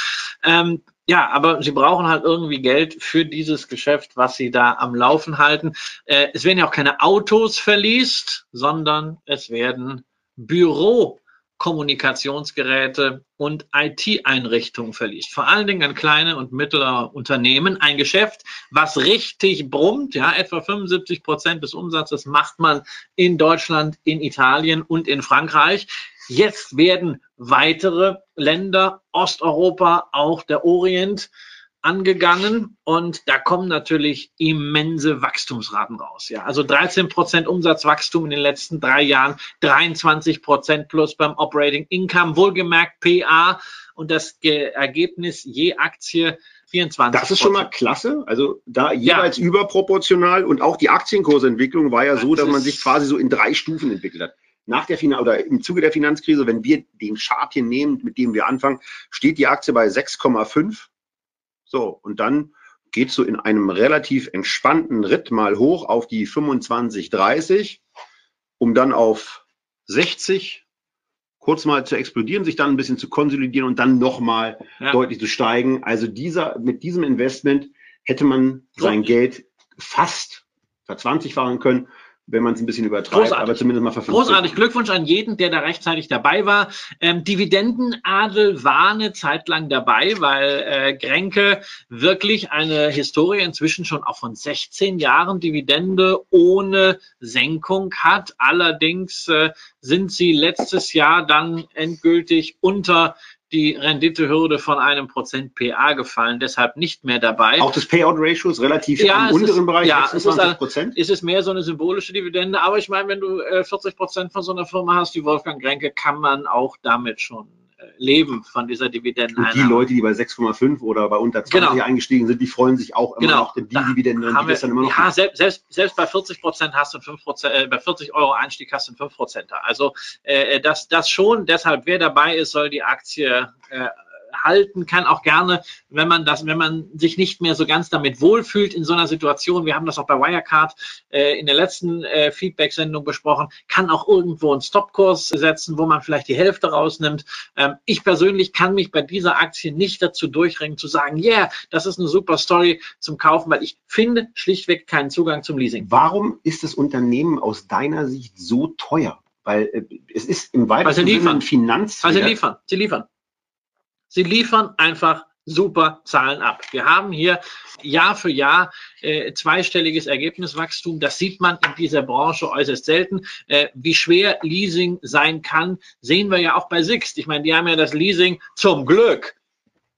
Ähm, ja, aber sie brauchen halt irgendwie Geld für dieses Geschäft, was sie da am Laufen halten. Äh, es werden ja auch keine Autos verliest, sondern es werden Büro Kommunikationsgeräte und IT-Einrichtungen verliest. Vor allen Dingen an kleine und mittlere Unternehmen. Ein Geschäft, was richtig brummt. Ja, etwa 75 Prozent des Umsatzes macht man in Deutschland, in Italien und in Frankreich. Jetzt werden weitere Länder, Osteuropa, auch der Orient, angegangen und da kommen natürlich immense Wachstumsraten raus. Ja, also 13 Prozent Umsatzwachstum in den letzten drei Jahren, 23 Prozent plus beim Operating Income, wohlgemerkt PA und das Ergebnis je Aktie 24. Das ist schon mal klasse. Also da jeweils ja. überproportional und auch die Aktienkursentwicklung war ja so, dass man sich quasi so in drei Stufen entwickelt hat nach der Finan oder im Zuge der Finanzkrise, wenn wir den Chart hier nehmen, mit dem wir anfangen, steht die Aktie bei 6,5 so, und dann geht so in einem relativ entspannten Ritt mal hoch auf die 25, 30, um dann auf 60 kurz mal zu explodieren, sich dann ein bisschen zu konsolidieren und dann nochmal ja. deutlich zu steigen. Also dieser, mit diesem Investment hätte man sein Geld fast verzwanzigfachen können wenn man es ein bisschen übertreibt, Großartig. aber zumindest mal verfünftigt. Großartig. Glückwunsch an jeden, der da rechtzeitig dabei war. Ähm, Dividendenadel war eine Zeit lang dabei, weil äh, Grenke wirklich eine Historie inzwischen schon auch von 16 Jahren Dividende ohne Senkung hat. Allerdings äh, sind sie letztes Jahr dann endgültig unter die Renditehürde von einem Prozent PA gefallen, deshalb nicht mehr dabei. Auch das Payout-Ratio ist relativ ja, im unteren ist, Bereich, ja, 26 Prozent. Ist es mehr so eine symbolische Dividende, aber ich meine, wenn du äh, 40 Prozent von so einer Firma hast wie Wolfgang Grenke, kann man auch damit schon leben von dieser Dividende. Und die Leute, die bei 6,5 oder bei unter 20 genau. eingestiegen sind, die freuen sich auch immer genau. noch, denn die da Dividende die wir, dann immer noch. Ja, selbst, selbst, selbst bei 40 Prozent hast du 5 Prozent, äh, bei 40 Euro Einstieg hast du 5 Prozent. Also äh, das, das schon. Deshalb, wer dabei ist, soll die Aktie äh, halten, kann auch gerne, wenn man das, wenn man sich nicht mehr so ganz damit wohlfühlt in so einer Situation, wir haben das auch bei Wirecard äh, in der letzten äh, Feedback-Sendung besprochen, kann auch irgendwo einen Stopkurs setzen, wo man vielleicht die Hälfte rausnimmt. Ähm, ich persönlich kann mich bei dieser Aktie nicht dazu durchringen, zu sagen, yeah, das ist eine super Story zum Kaufen, weil ich finde schlichtweg keinen Zugang zum Leasing. Warum ist das Unternehmen aus deiner Sicht so teuer? Weil äh, es ist im weitesten Sinne ein Finanz. Weil sie liefern, sie liefern. Sie liefern einfach super Zahlen ab. Wir haben hier Jahr für Jahr äh, zweistelliges Ergebniswachstum. Das sieht man in dieser Branche äußerst selten. Äh, wie schwer Leasing sein kann, sehen wir ja auch bei Sixt. Ich meine, die haben ja das Leasing zum Glück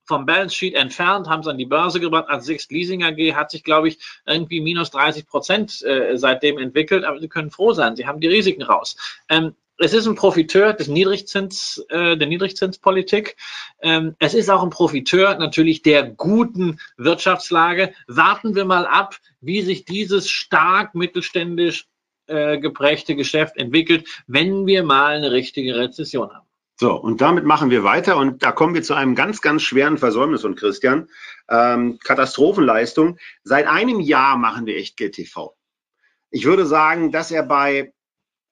vom Balance Sheet entfernt, haben es an die Börse gebracht. Als Sixt Leasing AG hat sich, glaube ich, irgendwie minus 30 Prozent äh, seitdem entwickelt. Aber Sie können froh sein, Sie haben die Risiken raus. Ähm, es ist ein Profiteur des Niedrigzins, äh, der Niedrigzinspolitik. Ähm, es ist auch ein Profiteur natürlich der guten Wirtschaftslage. Warten wir mal ab, wie sich dieses stark mittelständisch äh, geprägte Geschäft entwickelt, wenn wir mal eine richtige Rezession haben. So, und damit machen wir weiter und da kommen wir zu einem ganz, ganz schweren Versäumnis und Christian. Ähm, Katastrophenleistung. Seit einem Jahr machen wir echt GTV. Ich würde sagen, dass er bei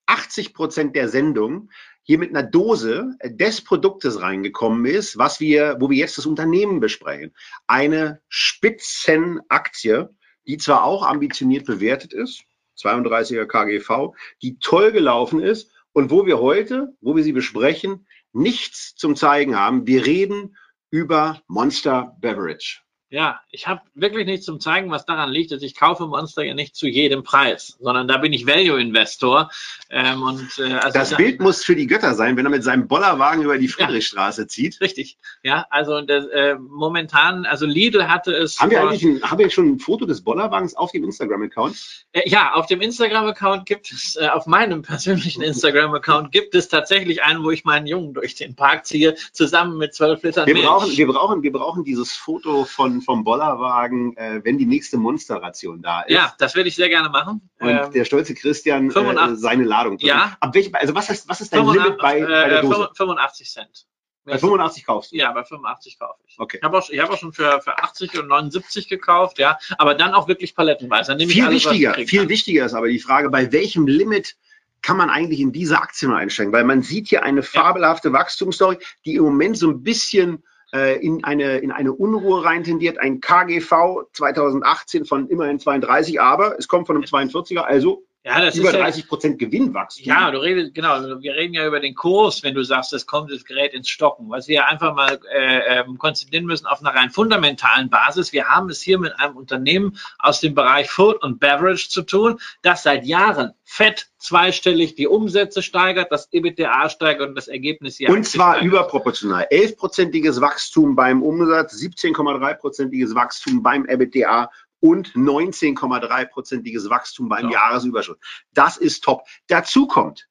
80 Prozent der Sendung hier mit einer Dose des Produktes reingekommen ist, was wir, wo wir jetzt das Unternehmen besprechen. Eine Spitzenaktie, die zwar auch ambitioniert bewertet ist, 32er KGV, die toll gelaufen ist und wo wir heute, wo wir sie besprechen, nichts zum Zeigen haben. Wir reden über Monster Beverage. Ja, ich habe wirklich nichts zum zeigen, was daran liegt, dass ich kaufe Monster ja nicht zu jedem Preis, sondern da bin ich Value-Investor. Ähm, und äh, also das Bild muss für die Götter sein, wenn er mit seinem Bollerwagen über die Friedrichstraße ja, zieht. Richtig. Ja, also das, äh, momentan, also Lidl hatte es. Haben wir eigentlich ein, haben wir schon ein Foto des Bollerwagens auf dem Instagram-Account? Äh, ja, auf dem Instagram-Account gibt es, äh, auf meinem persönlichen Instagram-Account gibt es tatsächlich einen, wo ich meinen Jungen durch den Park ziehe, zusammen mit zwölf Litern wir Milch. Brauchen, wir brauchen, wir brauchen dieses Foto von vom Bollerwagen, äh, wenn die nächste Monsterration da ist. Ja, das würde ich sehr gerne machen. Und ähm, der stolze Christian äh, seine Ladung. Drin. Ja. Ab welchem, also was ist, was ist dein 85, Limit bei, bei der Dose? 85 Cent. Bei 85 kaufst du? Ja, bei 85 kaufe ich. Okay. Ich habe auch, hab auch schon für, für 80 und 79 gekauft, ja, aber dann auch wirklich palettenweise. Dann viel alles, wichtiger, viel kann. wichtiger ist aber die Frage, bei welchem Limit kann man eigentlich in diese Aktien einsteigen? Weil man sieht hier eine fabelhafte ja. Wachstumsstory, die im Moment so ein bisschen äh, in, eine, in eine Unruhe rein tendiert. Ein KGV 2018 von immerhin 32, aber es kommt von einem 42er, also Ja, das über ist ja- 30 Prozent Gewinnwachstum. Ja, du redest, genau, wir reden ja über den Kurs, wenn du sagst, es kommt das Gerät ins Stocken. Was wir einfach mal äh, ähm, konzentrieren müssen auf einer rein fundamentalen Basis. Wir haben es hier mit einem Unternehmen aus dem Bereich Food und Beverage zu tun, das seit Jahren fett zweistellig die Umsätze steigert, das EBITDA steigert und das Ergebnis hier Und zwar überproportional. 11-prozentiges Wachstum beim Umsatz, 17,3-prozentiges Wachstum beim EBITDA und 19,3-prozentiges Wachstum beim Ja. Jahresüberschuss. Das ist top. Dazu kommt,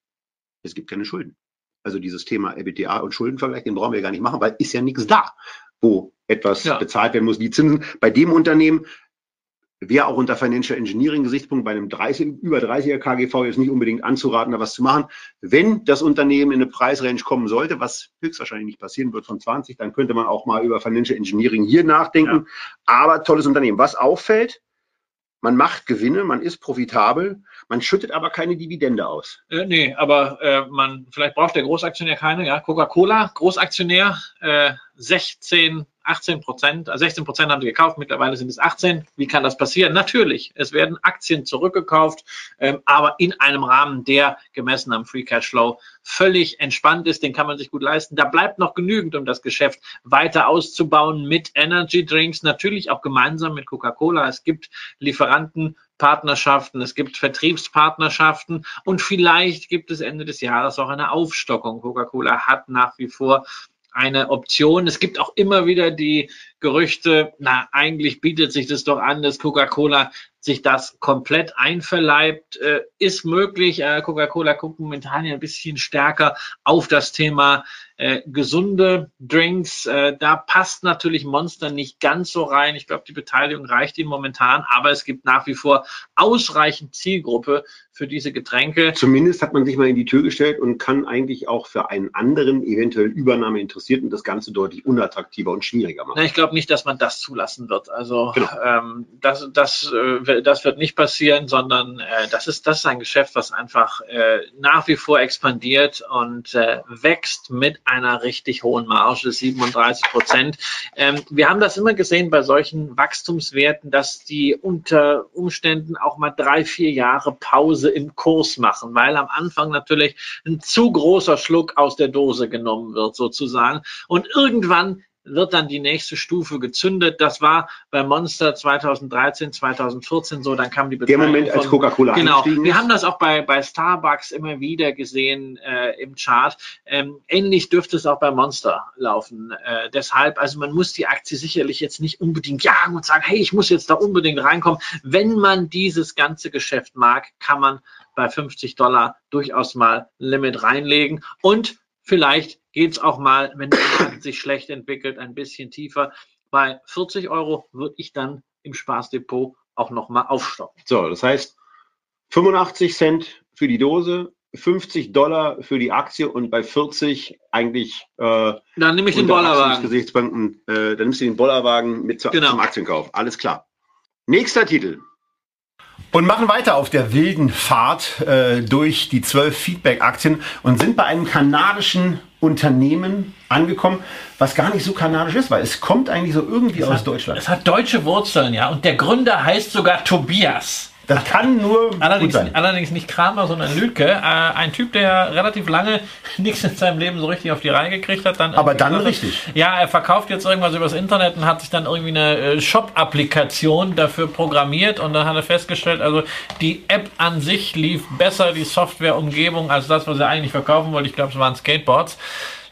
es gibt keine Schulden. Also dieses Thema EBITDA und Schuldenvergleich, den brauchen wir gar nicht machen, weil ist ja nichts da, wo etwas Ja. bezahlt werden muss. Die Zinsen bei dem Unternehmen wäre auch unter Financial Engineering Gesichtspunkt bei einem 30, über 30er KGV jetzt nicht unbedingt anzuraten, da was zu machen. Wenn das Unternehmen in eine Preisrange kommen sollte, was höchstwahrscheinlich nicht passieren wird von 20, dann könnte man auch mal über Financial Engineering hier nachdenken. Aber tolles Unternehmen. Was auffällt, man macht Gewinne, man ist profitabel, man schüttet aber keine Dividende aus. Äh, nee, aber äh, man, vielleicht braucht der Großaktionär keine, ja. Coca-Cola, Großaktionär, äh, 16, 18 Prozent, also 16 Prozent haben sie gekauft, mittlerweile sind es 18. Wie kann das passieren? Natürlich, es werden Aktien zurückgekauft, ähm, aber in einem Rahmen, der gemessen am Free Cash Flow völlig entspannt ist, den kann man sich gut leisten. Da bleibt noch genügend, um das Geschäft weiter auszubauen mit Energy Drinks, natürlich auch gemeinsam mit Coca-Cola. Es gibt Lieferantenpartnerschaften, es gibt Vertriebspartnerschaften und vielleicht gibt es Ende des Jahres auch eine Aufstockung. Coca-Cola hat nach wie vor eine Option. Es gibt auch immer wieder die Gerüchte, na, eigentlich bietet sich das doch an, dass Coca-Cola sich das komplett einverleibt. Äh, ist möglich. Äh, Coca-Cola guckt momentan ja ein bisschen stärker auf das Thema äh, gesunde Drinks. Äh, da passt natürlich Monster nicht ganz so rein. Ich glaube, die Beteiligung reicht ihnen momentan, aber es gibt nach wie vor ausreichend Zielgruppe für diese Getränke. Zumindest hat man sich mal in die Tür gestellt und kann eigentlich auch für einen anderen eventuell Übernahme Interessierten das Ganze deutlich unattraktiver und schwieriger machen. Na, ich glaube nicht, dass man das zulassen wird. Also Genau. ähm, das, das, äh, das wird nicht passieren, sondern äh, das ist das ist ein Geschäft, was einfach äh, nach wie vor expandiert und äh, wächst mit einer richtig hohen Marge, 37 Prozent. Ähm, wir haben das immer gesehen bei solchen Wachstumswerten, dass die unter Umständen auch mal drei, vier Jahre Pause im Kurs machen, weil am Anfang natürlich ein zu großer Schluck aus der Dose genommen wird sozusagen und irgendwann wird dann die nächste Stufe gezündet. Das war bei Monster 2013, 2014 so. Dann kam die Der Beteiligung Moment, als von- Coca-Cola Genau, wir haben das auch bei, bei Starbucks immer wieder gesehen äh, im Chart. Ähm, ähnlich dürfte es auch bei Monster laufen. Äh, deshalb, also man muss die Aktie sicherlich jetzt nicht unbedingt jagen und sagen, hey, ich muss jetzt da unbedingt reinkommen. Wenn man dieses ganze Geschäft mag, kann man bei 50 Dollar durchaus mal Limit reinlegen und vielleicht geht's auch mal, wenn der Markt sich schlecht entwickelt, ein bisschen tiefer. Bei 40 Euro würde ich dann im Spaßdepot auch nochmal aufstocken. So, das heißt 85 Cent für die Dose, 50 Dollar für die Aktie und bei 40 eigentlich äh, Dann nehme ich den Bollerwagen. Gesichtspunkten, äh, dann nimmst du den Bollerwagen mit zu, Genau. zum Aktienkauf. Alles klar. Nächster Titel. Und machen weiter auf der wilden Fahrt äh, durch die zwölf Feedback-Aktien und sind bei einem kanadischen Unternehmen angekommen, was gar nicht so kanadisch ist, weil es kommt eigentlich so irgendwie aus Deutschland. Es hat deutsche Wurzeln, ja. Und der Gründer heißt sogar Tobias. Das kann nur gut Allerdings, sein. allerdings nicht Kramer, sondern Lüdke. Äh, ein Typ, der relativ lange nichts in seinem Leben so richtig auf die Reihe gekriegt hat. Dann Aber dann gesagt richtig. Ja, er verkauft jetzt irgendwas übers Internet und hat sich dann irgendwie eine äh, Shop-Applikation dafür programmiert und dann hat er festgestellt, also die App an sich lief besser, die Softwareumgebung, als das, was er eigentlich verkaufen wollte. Ich glaube, es waren Skateboards.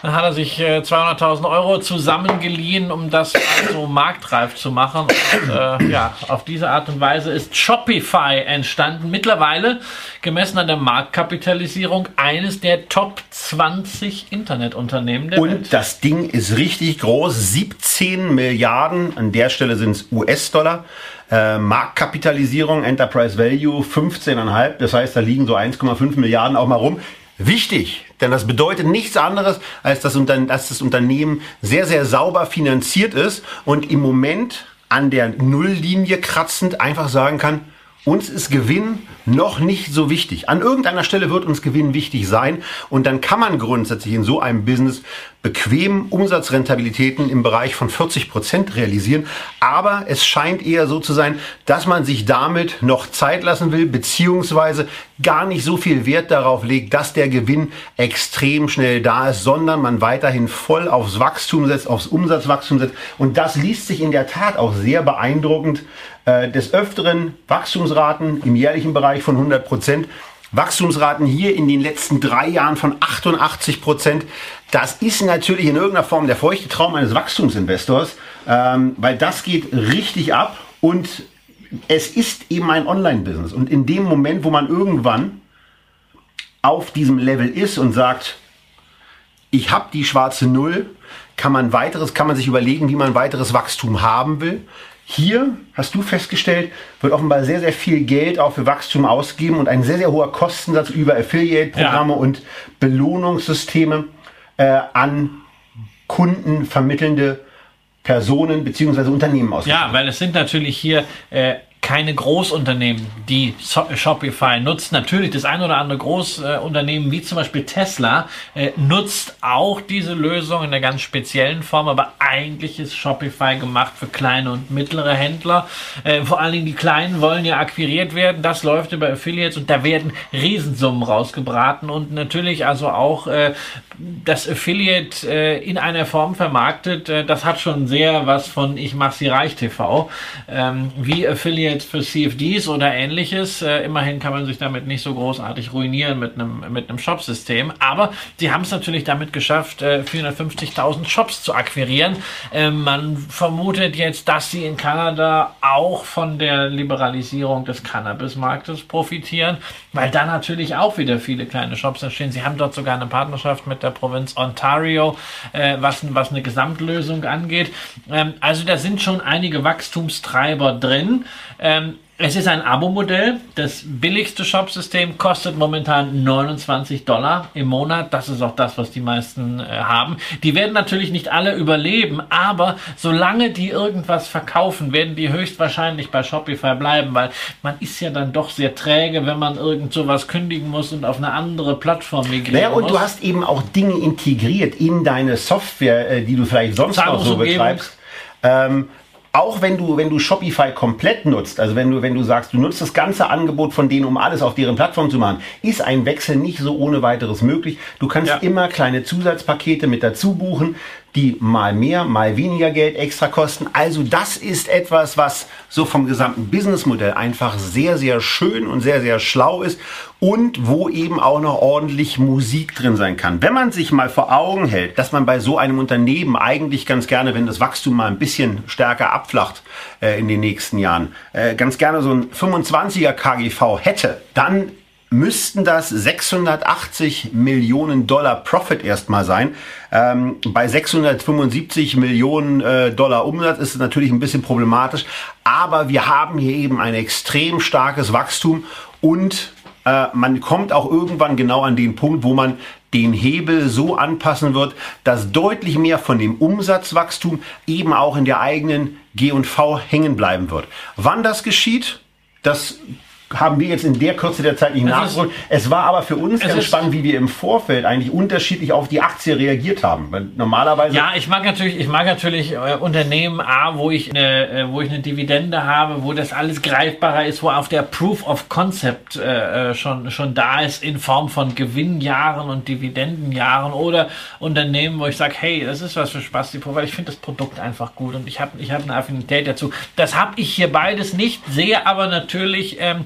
Dann hat er sich äh, 200.000 Euro zusammengeliehen, um das so marktreif zu machen. Und, äh, ja, auf diese Art und Weise ist Shopify entstanden. Mittlerweile, gemessen an der Marktkapitalisierung, eines der Top 20 Internetunternehmen der Welt. Und das Ding ist richtig groß, 17 Milliarden, an der Stelle sind es US-Dollar. Äh, Marktkapitalisierung, Enterprise Value 15,5, das heißt, da liegen so 1,5 Milliarden auch mal rum. Wichtig, denn das bedeutet nichts anderes, als dass, das Unternehmen sehr, sehr sauber finanziert ist und im Moment an der Nulllinie kratzend einfach sagen kann, uns ist Gewinn noch nicht so wichtig. An irgendeiner Stelle wird uns Gewinn wichtig sein und dann kann man grundsätzlich in so einem Business bequem Umsatzrentabilitäten im Bereich von 40 Prozent realisieren. Aber es scheint eher so zu sein, dass man sich damit noch Zeit lassen will, beziehungsweise gar nicht so viel Wert darauf legt, dass der Gewinn extrem schnell da ist, sondern man weiterhin voll aufs Wachstum setzt, aufs Umsatzwachstum setzt. Und das liest sich in der Tat auch sehr beeindruckend. Äh, des Öfteren Wachstumsraten im jährlichen Bereich von 100 Prozent. Wachstumsraten hier in den letzten drei Jahren von 88 Prozent. Das ist natürlich in irgendeiner Form der feuchte Traum eines Wachstumsinvestors, ähm, weil das geht richtig ab und es ist eben ein Online-Business. Und in dem Moment, wo man irgendwann auf diesem Level ist und sagt, ich habe die schwarze Null, kann man weiteres, kann man sich überlegen, wie man weiteres Wachstum haben will. Hier, hast du festgestellt, wird offenbar sehr, sehr viel Geld auch für Wachstum ausgegeben und ein sehr, sehr hoher Kostensatz über Affiliate-Programme ja. und Belohnungssysteme äh, an Kunden vermittelnde Personen bzw. Unternehmen aus. Ja, weil es sind natürlich hier äh, keine Großunternehmen, die Shopify nutzen. Natürlich das ein oder andere Großunternehmen, wie zum Beispiel Tesla, äh, nutzt auch diese Lösung in einer ganz speziellen Form, aber eigentlich ist Shopify gemacht für kleine und mittlere Händler. Äh, vor allen Dingen die Kleinen wollen ja akquiriert werden. Das läuft über Affiliates und da werden Riesensummen rausgebraten und natürlich also auch äh, das Affiliate in einer Form vermarktet. das hat schon sehr was von Ich mach sie reich TV. Ähm, wie Affiliate jetzt für CFDs oder ähnliches. Äh, immerhin kann man sich damit nicht so großartig ruinieren mit einem, mit einem Shop-System. Aber sie haben es natürlich damit geschafft, äh, 450.000 Shops zu akquirieren. Äh, man vermutet jetzt, dass sie in Kanada auch von der Liberalisierung des Cannabis-Marktes profitieren, weil da natürlich auch wieder viele kleine Shops entstehen. Sie haben dort sogar eine Partnerschaft mit der Provinz Ontario, äh, was, was eine Gesamtlösung angeht. Ähm, also da sind schon einige Wachstumstreiber drin. Ähm, es ist ein Abo-Modell. Das billigste Shop-System kostet momentan 29 Dollar im Monat. Das ist auch das, was die meisten äh, haben. Die werden natürlich nicht alle überleben, aber solange die irgendwas verkaufen, werden die höchstwahrscheinlich bei Shopify bleiben, weil man ist ja dann doch sehr träge, wenn man irgend sowas kündigen muss und auf eine andere Plattform migrieren naja, und muss. du hast eben auch Dinge integriert in deine Software, äh, die du vielleicht sonst noch so betreibst. Ähm, auch wenn du, wenn du Shopify komplett nutzt, also wenn du, wenn du sagst, du nutzt das ganze Angebot von denen, um alles auf deren Plattform zu machen, ist ein Wechsel nicht so ohne weiteres möglich. Du kannst ja. immer kleine Zusatzpakete mit dazu buchen die mal mehr, mal weniger Geld extra kosten. Also das ist etwas, was so vom gesamten Businessmodell einfach sehr, sehr schön und sehr, sehr schlau ist und wo eben auch noch ordentlich Musik drin sein kann. Wenn man sich mal vor Augen hält, dass man bei so einem Unternehmen eigentlich ganz gerne, wenn das Wachstum mal ein bisschen stärker abflacht äh, in den nächsten Jahren, äh, ganz gerne so ein 25er KGV hätte, dann müssten das 680 Millionen Dollar Profit erstmal sein. Ähm, bei 675 Millionen äh, Dollar Umsatz ist es natürlich ein bisschen problematisch, aber wir haben hier eben ein extrem starkes Wachstum und äh, man kommt auch irgendwann genau an den Punkt, wo man den Hebel so anpassen wird, dass deutlich mehr von dem Umsatzwachstum eben auch in der eigenen G&V hängen bleiben wird. Wann das geschieht, das haben wir jetzt in der Kürze der Zeit nicht nachgeholt. Es war aber für uns ganz spannend, wie wir im Vorfeld eigentlich unterschiedlich auf die Aktie reagiert haben. Weil normalerweise. Ja, ich mag natürlich, ich mag natürlich äh, Unternehmen A, wo ich eine, äh, wo ich eine Dividende habe, wo das alles greifbarer ist, wo auf der Proof of Concept äh, äh schon, schon da ist in Form von Gewinnjahren und Dividendenjahren oder Unternehmen, wo ich sage, hey, das ist was für Spaß, weil ich finde das Produkt einfach gut und ich habe ich hab eine Affinität dazu. Das habe ich hier beides nicht, sehe aber natürlich ähm,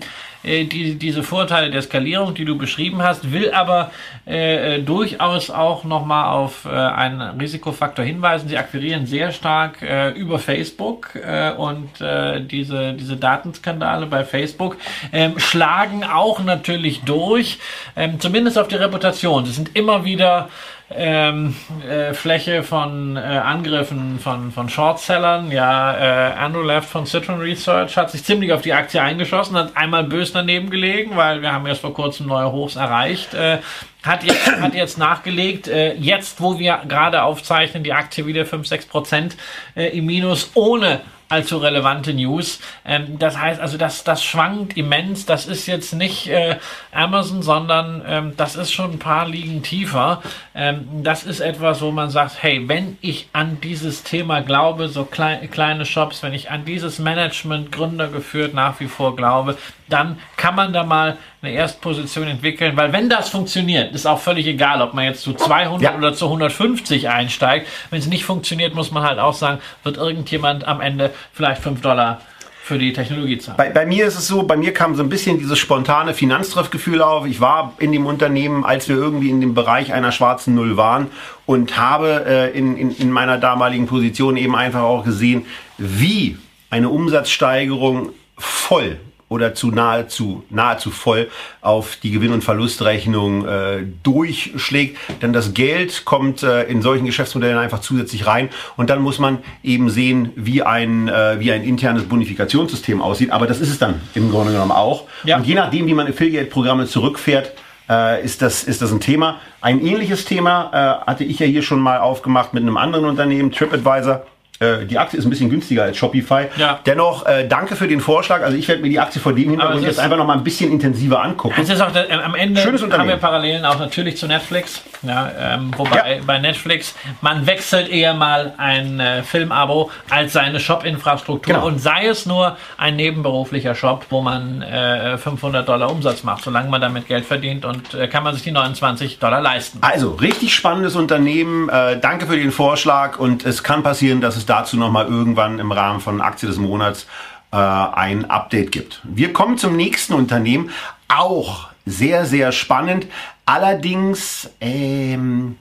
äh, die, diese Vorteile der Skalierung, die du beschrieben hast, will aber äh, äh durchaus auch nochmal auf äh, einen Risikofaktor hinweisen. Sie akquirieren sehr stark äh, über Facebook äh, und äh, diese, diese Datenskandale bei Facebook ähm, schlagen auch natürlich durch, ähm, zumindest auf die Reputation. Sie sind immer wieder ähm, äh, Fläche von äh, Angriffen von, von Shortsellern. Ja, äh, Andrew Left von Citron Research hat sich ziemlich auf die Aktie eingeschossen, hat einmal bös daneben gelegen, weil wir haben erst vor kurzem neue Hochs erreicht. Äh, hat jetzt, hat jetzt nachgelegt, äh, jetzt wo wir gerade aufzeichnen, die Aktie wieder 5, 6 Prozent äh, im Minus ohne allzu relevante News. Ähm, das heißt also, das, das schwankt immens. Das ist jetzt nicht äh, Amazon, sondern ähm, das ist schon ein paar Ligen tiefer. Ähm, das ist etwas, wo man sagt, hey, wenn ich an dieses Thema glaube, so klein, kleine Shops, wenn ich an dieses Management Gründer geführt nach wie vor glaube, dann kann man da mal eine Erstposition entwickeln, weil wenn das funktioniert, ist auch völlig egal, ob man jetzt zu 200 ja. oder zu 150 einsteigt. Wenn es nicht funktioniert, muss man halt auch sagen, wird irgendjemand am Ende vielleicht 5 Dollar für die Technologie zahlen. Bei, bei, mir ist es so, bei mir kam so ein bisschen dieses spontane Finanztreffgefühl auf. Ich war in dem Unternehmen, als wir irgendwie in dem Bereich einer schwarzen Null waren und habe äh, in, in, in meiner damaligen Position eben einfach auch gesehen, wie eine Umsatzsteigerung voll oder zu nahezu, nahezu voll auf die Gewinn- und Verlustrechnung äh, durchschlägt. Denn das Geld kommt äh, in solchen Geschäftsmodellen einfach zusätzlich rein und dann muss man eben sehen, wie ein, äh, wie ein internes Bonifikationssystem aussieht. Aber das ist es dann im Grunde genommen auch. Ja. Und je nachdem, wie man Affiliate-Programme zurückfährt, äh, ist, das, ist das ein Thema. Ein ähnliches Thema äh, hatte ich ja hier schon mal aufgemacht mit einem anderen Unternehmen, TripAdvisor äh, die Aktie ist ein bisschen günstiger als Shopify. Ja. Dennoch, äh, danke für den Vorschlag. Also ich werde mir die Aktie vor dem Hintergrund jetzt einfach noch mal ein bisschen intensiver angucken. Es ist auch äh, am Ende haben wir Parallelen auch natürlich zu Netflix. Ja, ähm, wobei ja. bei Netflix man wechselt eher mal ein äh, Filmabo als seine Shop-Infrastruktur genau. und sei es nur ein nebenberuflicher Shop, wo man äh, 500 Dollar Umsatz macht. Solange man damit Geld verdient und äh, kann man sich die 29 Dollar leisten. Also richtig spannendes Unternehmen. Äh, danke für den Vorschlag und es kann passieren, dass es dazu nochmal irgendwann im Rahmen von Aktie des Monats äh, ein Update gibt. Wir kommen zum nächsten Unternehmen. Auch sehr, sehr spannend. Allerdings ähm,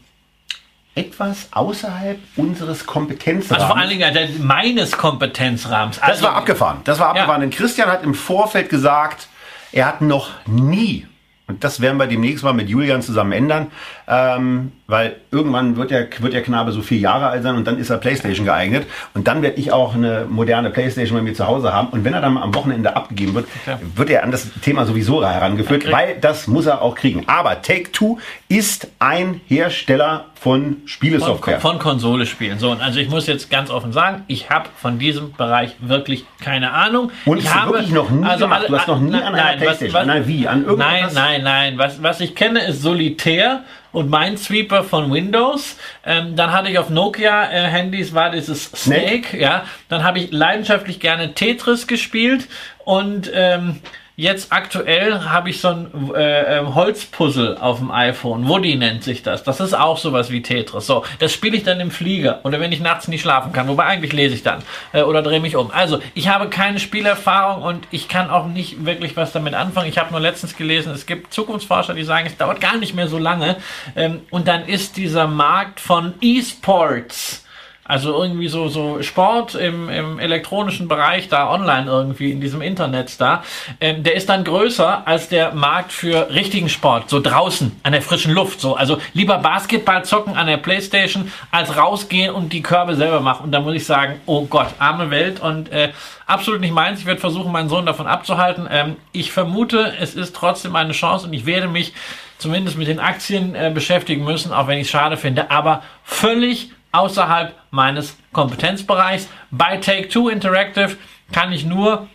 etwas außerhalb unseres Kompetenzrahmens. Also vor allen Dingen meines Kompetenzrahmens. Also das war abgefahren. Das war abgefahren. Ja. Denn Christian hat im Vorfeld gesagt, er hat noch nie und das werden wir demnächst mal mit Julian zusammen ändern, ähm, weil irgendwann wird der, wird der Knabe so vier Jahre alt sein und dann ist er Playstation geeignet. Und dann werde ich auch eine moderne Playstation bei mir zu Hause haben. Und wenn er dann am Wochenende abgegeben wird, okay. wird er an das Thema sowieso herangeführt, weil das muss er auch kriegen. Aber Take-Two ist ein Hersteller von Spielesoftware. Von, von Konsole-Spielen. So, also ich muss jetzt ganz offen sagen, ich habe von diesem Bereich wirklich keine Ahnung. Und ich habe wirklich noch nie also gemacht. Du hast noch nie an einer nein, Playstation, was, was, an einer Wii, an irgendwas? Nein, nein, nein. Was, was ich kenne, ist Solitär und Minesweeper von Windows. Ähm, dann hatte ich auf Nokia-Handys äh, war dieses Snake, Snake. ja. Dann habe ich leidenschaftlich gerne Tetris gespielt und ähm, Jetzt aktuell habe ich so ein äh, ähm, Holzpuzzle auf dem iPhone. Woody nennt sich das. Das ist auch sowas wie Tetris. So, das spiele ich dann im Flieger oder wenn ich nachts nicht schlafen kann. Wobei eigentlich lese ich dann äh, oder drehe mich um. Also, ich habe keine Spielerfahrung und ich kann auch nicht wirklich was damit anfangen. Ich habe nur letztens gelesen, es gibt Zukunftsforscher, die sagen, es dauert gar nicht mehr so lange. Ähm, und dann ist dieser Markt von E-Sports also irgendwie so, so Sport im, im elektronischen Bereich da online irgendwie in diesem Internet da, ähm, der ist dann größer als der Markt für richtigen Sport, so draußen an der frischen Luft. So, also lieber Basketball zocken an der Playstation, als rausgehen und die Körbe selber machen. Und da muss ich sagen, oh Gott, arme Welt und äh, absolut nicht meins. Ich werde versuchen, meinen Sohn davon abzuhalten. Ähm, ich vermute, es ist trotzdem eine Chance und ich werde mich zumindest mit den Aktien äh, beschäftigen müssen, auch wenn ich es schade finde, aber völlig außerhalb meines Kompetenzbereichs. Bei Take-Two Interactive kann ich nur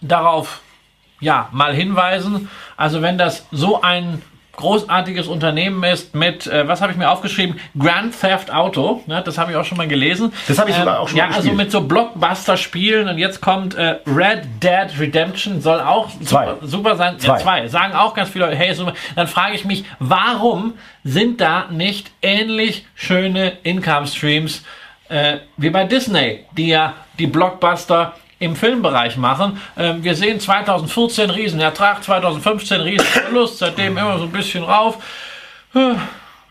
darauf ja, mal hinweisen. Also wenn das so ein großartiges Unternehmen ist mit, äh, was habe ich mir aufgeschrieben? Grand Theft Auto. Ne, das habe ich auch schon mal gelesen. Das habe ich sogar ähm, auch schon ja, mal gespielt. Ja, also mit so Blockbuster-Spielen und jetzt kommt äh, Red Dead Redemption, soll auch super, super, sein. Zwei. Ja, zwei. Sagen auch ganz viele Leute, hey, super. Dann frage ich mich, warum sind da nicht ähnlich schöne Income-Streams äh, wie bei Disney, die ja die Blockbuster im Filmbereich machen. Ähm, wir sehen 2014 Riesenertrag, 2015 Riesenverlust, seitdem immer so ein bisschen rauf. Äh,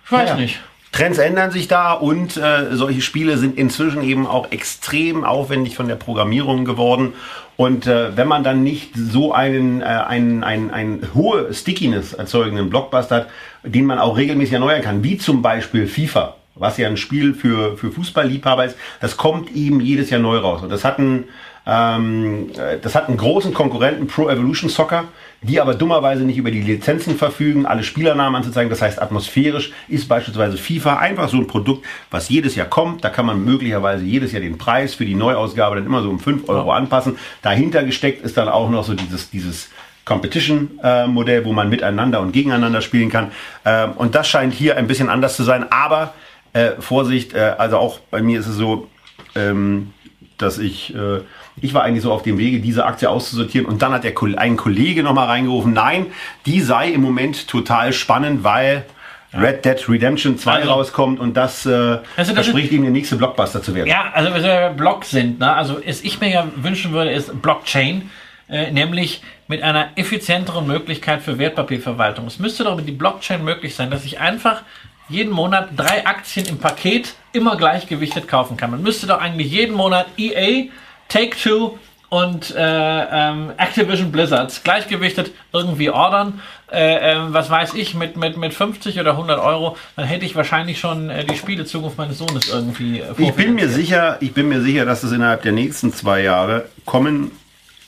ich weiß ja, nicht. Trends ändern sich da und äh, solche Spiele sind inzwischen eben auch extrem aufwendig von der Programmierung geworden. Und äh, wenn man dann nicht so einen, äh, einen, einen, einen hohe Stickiness erzeugenden Blockbuster hat, den man auch regelmäßig erneuern kann, wie zum Beispiel FIFA, was ja ein Spiel für, für Fußballliebhaber ist, das kommt eben jedes Jahr neu raus. Und das hatten Ähm, äh, das hat einen großen Konkurrenten, Pro Evolution Soccer, die aber dummerweise nicht über die Lizenzen verfügen, alle Spielernamen anzuzeigen. Das heißt, atmosphärisch ist beispielsweise FIFA einfach so ein Produkt, was jedes Jahr kommt. Da kann man möglicherweise jedes Jahr den Preis für die Neuausgabe dann immer so um 5 Euro anpassen. Dahinter gesteckt ist dann auch noch so dieses, dieses Competition-Modell, äh, wo man miteinander und gegeneinander spielen kann. Ähm, und das scheint hier ein bisschen anders zu sein. Aber äh, Vorsicht, äh, also auch bei mir ist es so, ähm, dass ich, äh, ich war eigentlich so auf dem Wege, diese Aktie auszusortieren und dann hat der, ein Kollege nochmal reingerufen, nein, die sei im Moment total spannend, weil Red Dead Redemption 2 also, rauskommt und das, äh, also verspricht ihm der nächste Blockbuster zu werden. Ja, also wenn wir Block sind, ne? also was ich mir ja wünschen würde, ist Blockchain, äh, nämlich mit einer effizienteren Möglichkeit für Wertpapierverwaltung. Es müsste doch mit die Blockchain möglich sein, dass ich einfach jeden Monat drei Aktien im Paket immer gleichgewichtet kaufen kann. Man müsste doch eigentlich jeden Monat EA, Take-Two und äh, ähm, Activision Blizzards gleichgewichtet irgendwie ordern. Äh, äh, was weiß ich, mit, mit, mit 50 oder 100 Euro, dann hätte ich wahrscheinlich schon äh, die Spielezukunft meines Sohnes irgendwie äh, Ich bin mir sicher, ich bin mir sicher, dass es innerhalb der nächsten zwei Jahre kommen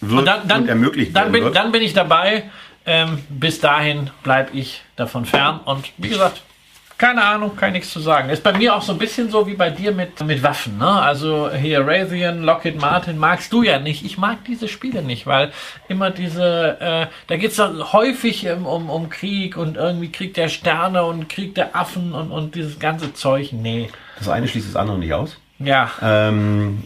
wird und, dann, dann, und ermöglicht dann bin, wird. Dann bin ich dabei. Ähm, bis dahin bleibe ich davon fern. Und wie gesagt, keine Ahnung, kann nichts zu sagen. Ist bei mir auch so ein bisschen so wie bei dir mit, mit Waffen. Ne? Also hier Raytheon, Lockheed Martin magst du ja nicht. Ich mag diese Spiele nicht, weil immer diese, äh, da geht es häufig um, um, um Krieg und irgendwie Krieg der Sterne und Krieg der Affen und, und dieses ganze Zeug. Nee. Das eine schließt das andere nicht aus. Ja. Ähm,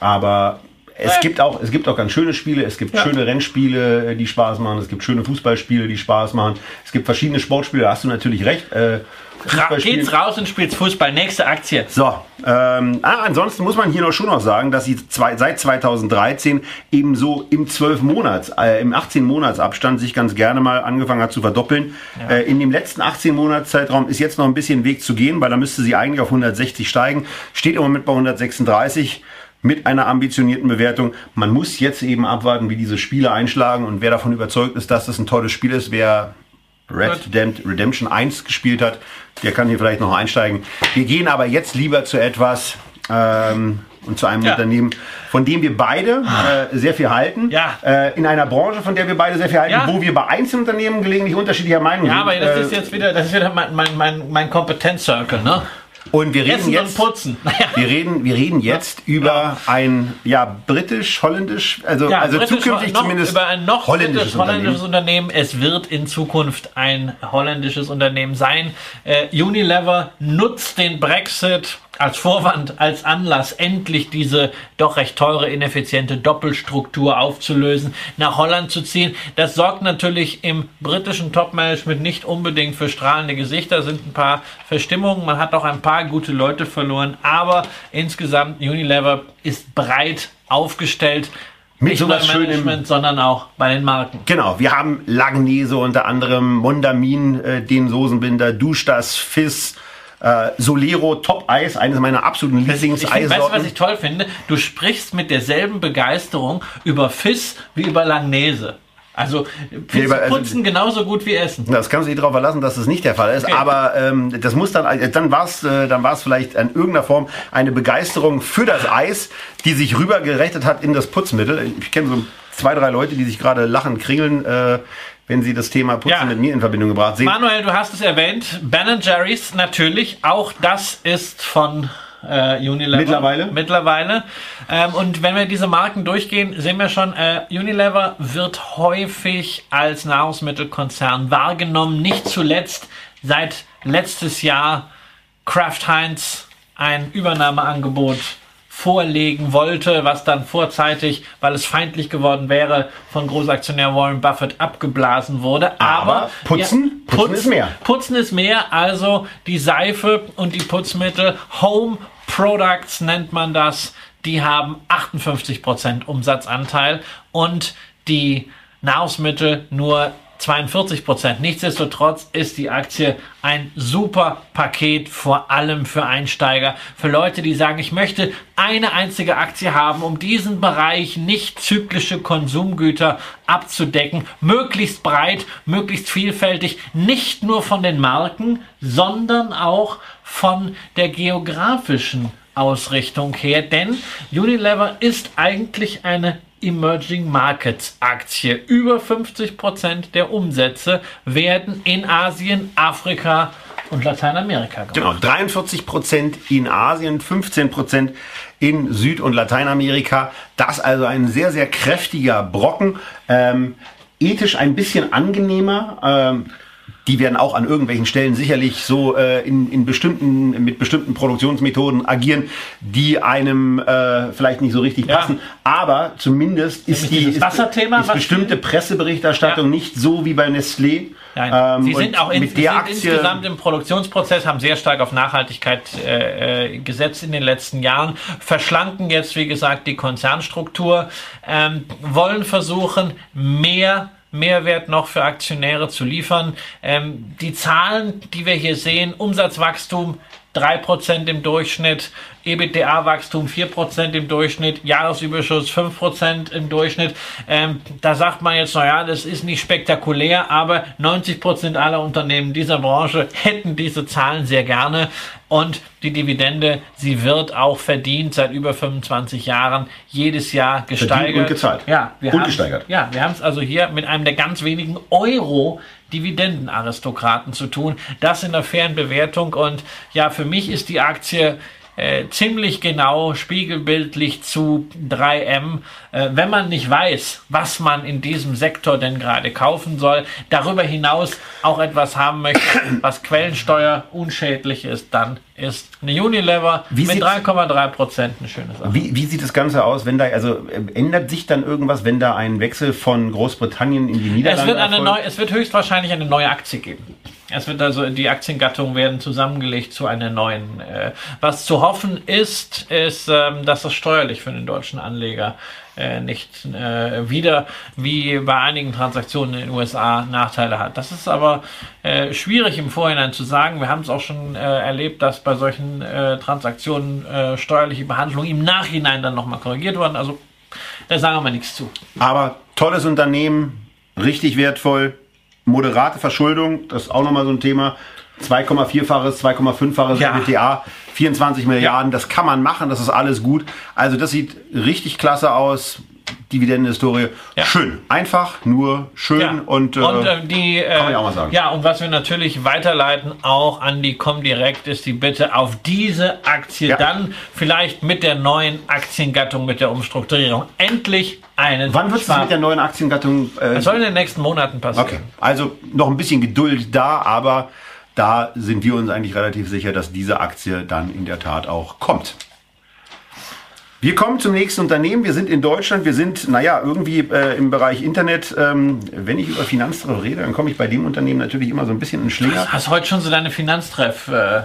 aber es gibt auch, es gibt auch ganz schöne Spiele. Es gibt ja. schöne Rennspiele, die Spaß machen. Es gibt schöne Fußballspiele, die Spaß machen. Es gibt verschiedene Sportspiele. Da hast du natürlich recht. Äh, Ra geht's raus und spielt Fußball. Nächste Aktie. So, ähm, ah, ansonsten muss man hier noch schon noch sagen, dass sie zwei, seit 2013 eben so im 12 Monats, äh, im 18 Monats Abstand sich ganz gerne mal angefangen hat zu verdoppeln. Ja. Äh, in dem letzten 18 Monats Zeitraum ist jetzt noch ein bisschen Weg zu gehen, weil da müsste sie eigentlich auf 160 steigen. Steht im Moment bei 136 mit einer ambitionierten Bewertung. Man muss jetzt eben abwarten, wie diese Spiele einschlagen und wer davon überzeugt ist, dass das ein tolles Spiel ist, wer Red Dead Redemption 1 gespielt hat, der kann hier vielleicht noch einsteigen. Wir gehen aber jetzt lieber zu etwas ähm, und zu einem ja. Unternehmen, von dem wir beide äh, sehr viel halten. Ja. Äh, in einer Branche, von der wir beide sehr viel halten, ja. wo wir bei Einzelunternehmen gelegentlich unterschiedlicher Meinung sind. Ja, aber das äh, ist jetzt wieder, das ist wieder mein, mein, mein, mein Kompetenzcircle, ne? Und wir reden Essen jetzt, putzen. wir reden, wir reden jetzt ja. über ein ja britisch, holländisch, also ja, also britisch, zukünftig noch, zumindest über ein noch holländisches, holländisches Unternehmen. Unternehmen. Es wird in Zukunft ein holländisches Unternehmen sein. Äh, Unilever nutzt den Brexit als Vorwand, als Anlass, endlich diese doch recht teure, ineffiziente Doppelstruktur aufzulösen, nach Holland zu ziehen. Das sorgt natürlich im britischen Top-Management nicht unbedingt für strahlende Gesichter, sind ein paar Verstimmungen, man hat auch ein paar gute Leute verloren, aber insgesamt Unilever ist breit aufgestellt, mit nicht sowas beim Management, sondern auch bei den Marken. Genau, wir haben Langnese unter anderem, Mondamin, äh, den Soßenbinder, Duschdas, Fiss, äh, Solero Top Eis, eines meiner absoluten Lieblingseissorten. Weißt du, was ich toll finde? Du sprichst mit derselben Begeisterung über Fiss wie über Langnese. Also Fiss ja, also, putzen genauso gut wie Essen. Das kannst du dich darauf verlassen, dass das nicht der Fall ist. Okay. Aber ähm, das muss dann, äh, dann war es, äh, dann war es vielleicht in irgendeiner Form eine Begeisterung für das Eis, die sich rübergerechnet hat in das Putzmittel. Ich kenne so zwei, drei Leute, die sich gerade lachen, kringeln. Äh, wenn Sie das Thema Putzen ja. mit mir in Verbindung gebracht sehen. Manuel, du hast es erwähnt. Ben Jerry's natürlich. Auch das ist von äh, Unilever. Mittlerweile. Mittlerweile. Ähm, und wenn wir diese Marken durchgehen, sehen wir schon, äh, Unilever wird häufig als Nahrungsmittelkonzern wahrgenommen. Nicht zuletzt seit letztes Jahr Kraft Heinz ein Übernahmeangebot vorlegen wollte, was dann vorzeitig, weil es feindlich geworden wäre, von Großaktionär Warren Buffett abgeblasen wurde. Aber, Aber putzen, ja, putzen ist mehr. Putzen ist mehr, also die Seife und die Putzmittel, Home Products nennt man das, die haben 58% Umsatzanteil und die Nahrungsmittel nur 42 Prozent. Nichtsdestotrotz ist die Aktie ein super Paket, vor allem für Einsteiger, für Leute, die sagen, ich möchte eine einzige Aktie haben, um diesen Bereich nicht zyklische Konsumgüter abzudecken, möglichst breit, möglichst vielfältig, nicht nur von den Marken, sondern auch von der geografischen Ausrichtung her, denn Unilever ist eigentlich eine Emerging Markets Aktie. Über 50 Prozent der Umsätze werden in Asien, Afrika und Lateinamerika gemacht. Genau, 43 Prozent in Asien, 15 Prozent in Süd- und Lateinamerika. Das also ein sehr, sehr kräftiger Brocken. Ähm, ethisch ein bisschen angenehmer. Ähm, die werden auch an irgendwelchen Stellen sicherlich so äh, in, in bestimmten, mit bestimmten Produktionsmethoden agieren, die einem äh, vielleicht nicht so richtig ja. passen. Aber zumindest ist die ist, ist bestimmte Presseberichterstattung ja. nicht so wie bei Nestlé. Nein. Ähm, Sie sind auch in, mit der Aktie insgesamt im Produktionsprozess, haben sehr stark auf Nachhaltigkeit äh, äh, gesetzt in den letzten Jahren, verschlanken jetzt, wie gesagt, die Konzernstruktur, ähm, wollen versuchen, mehr Mehrwert noch für Aktionäre zu liefern. Ähm, die Zahlen, die wir hier sehen, Umsatzwachstum 3% im Durchschnitt, EBITDA-Wachstum 4% im Durchschnitt, Jahresüberschuss 5% im Durchschnitt. Ähm, da sagt man jetzt, naja, das ist nicht spektakulär, aber 90% aller Unternehmen dieser Branche hätten diese Zahlen sehr gerne. Und die Dividende, sie wird auch verdient seit über 25 Jahren jedes Jahr gesteigert. Verdient und gezahlt. Ja, wir und gesteigert. Ja, wir haben es also hier mit einem der ganz wenigen Euro Dividendenaristokraten zu tun. Das in der fairen Bewertung und ja, für mich ist die Aktie äh, ziemlich genau spiegelbildlich zu 3M, äh, wenn man nicht weiß, was man in diesem Sektor denn gerade kaufen soll, darüber hinaus auch etwas haben möchte, was Quellensteuer unschädlich ist, dann ist eine Unilever wie mit 3,3 Prozent eine schöne Sache. Wie, wie sieht das Ganze aus, wenn da, also äh, ändert sich dann irgendwas, wenn da ein Wechsel von Großbritannien in die Niederlande es wird eine neue, Es wird höchstwahrscheinlich eine neue Aktie geben. Es wird also, die Aktiengattungen werden zusammengelegt zu einer neuen. Äh, was zu hoffen ist, ist, ähm, dass das steuerlich für den deutschen Anleger äh, nicht äh, wieder wie bei einigen Transaktionen in den USA Nachteile hat. Das ist aber äh, schwierig im Vorhinein zu sagen. Wir haben es auch schon äh, erlebt, dass bei solchen äh, Transaktionen äh, steuerliche Behandlungen im Nachhinein dann nochmal korrigiert wurden. Also da sagen wir mal nichts zu. Aber tolles Unternehmen, richtig wertvoll, moderate Verschuldung, das ist auch nochmal so ein Thema. 2,4-faches, 2,5-faches ja. EBITDA, 24 Milliarden, ja. das kann man machen, das ist alles gut. Also das sieht richtig klasse aus. Dividendenhistorie. Ja. Schön. Einfach, nur schön ja. und, äh, und äh, die, äh, kann man ja auch mal sagen. Ja, und was wir natürlich weiterleiten, auch an die Comdirect, ist die Bitte auf diese Aktie ja. dann vielleicht mit der neuen Aktiengattung, mit der Umstrukturierung endlich einen. Wann wird es mit der neuen Aktiengattung? Äh, das soll in den nächsten Monaten passieren. Okay, also noch ein bisschen Geduld da, aber da sind wir uns eigentlich relativ sicher, dass diese Aktie dann in der Tat auch kommt. Wir kommen zum nächsten Unternehmen. Wir sind in Deutschland. Wir sind, naja, irgendwie äh, im Bereich Internet. Ähm, wenn ich über Finanztreff rede, dann komme ich bei dem Unternehmen natürlich immer so ein bisschen in Schlinger. Du hast heute schon so deine Finanztreff. Äh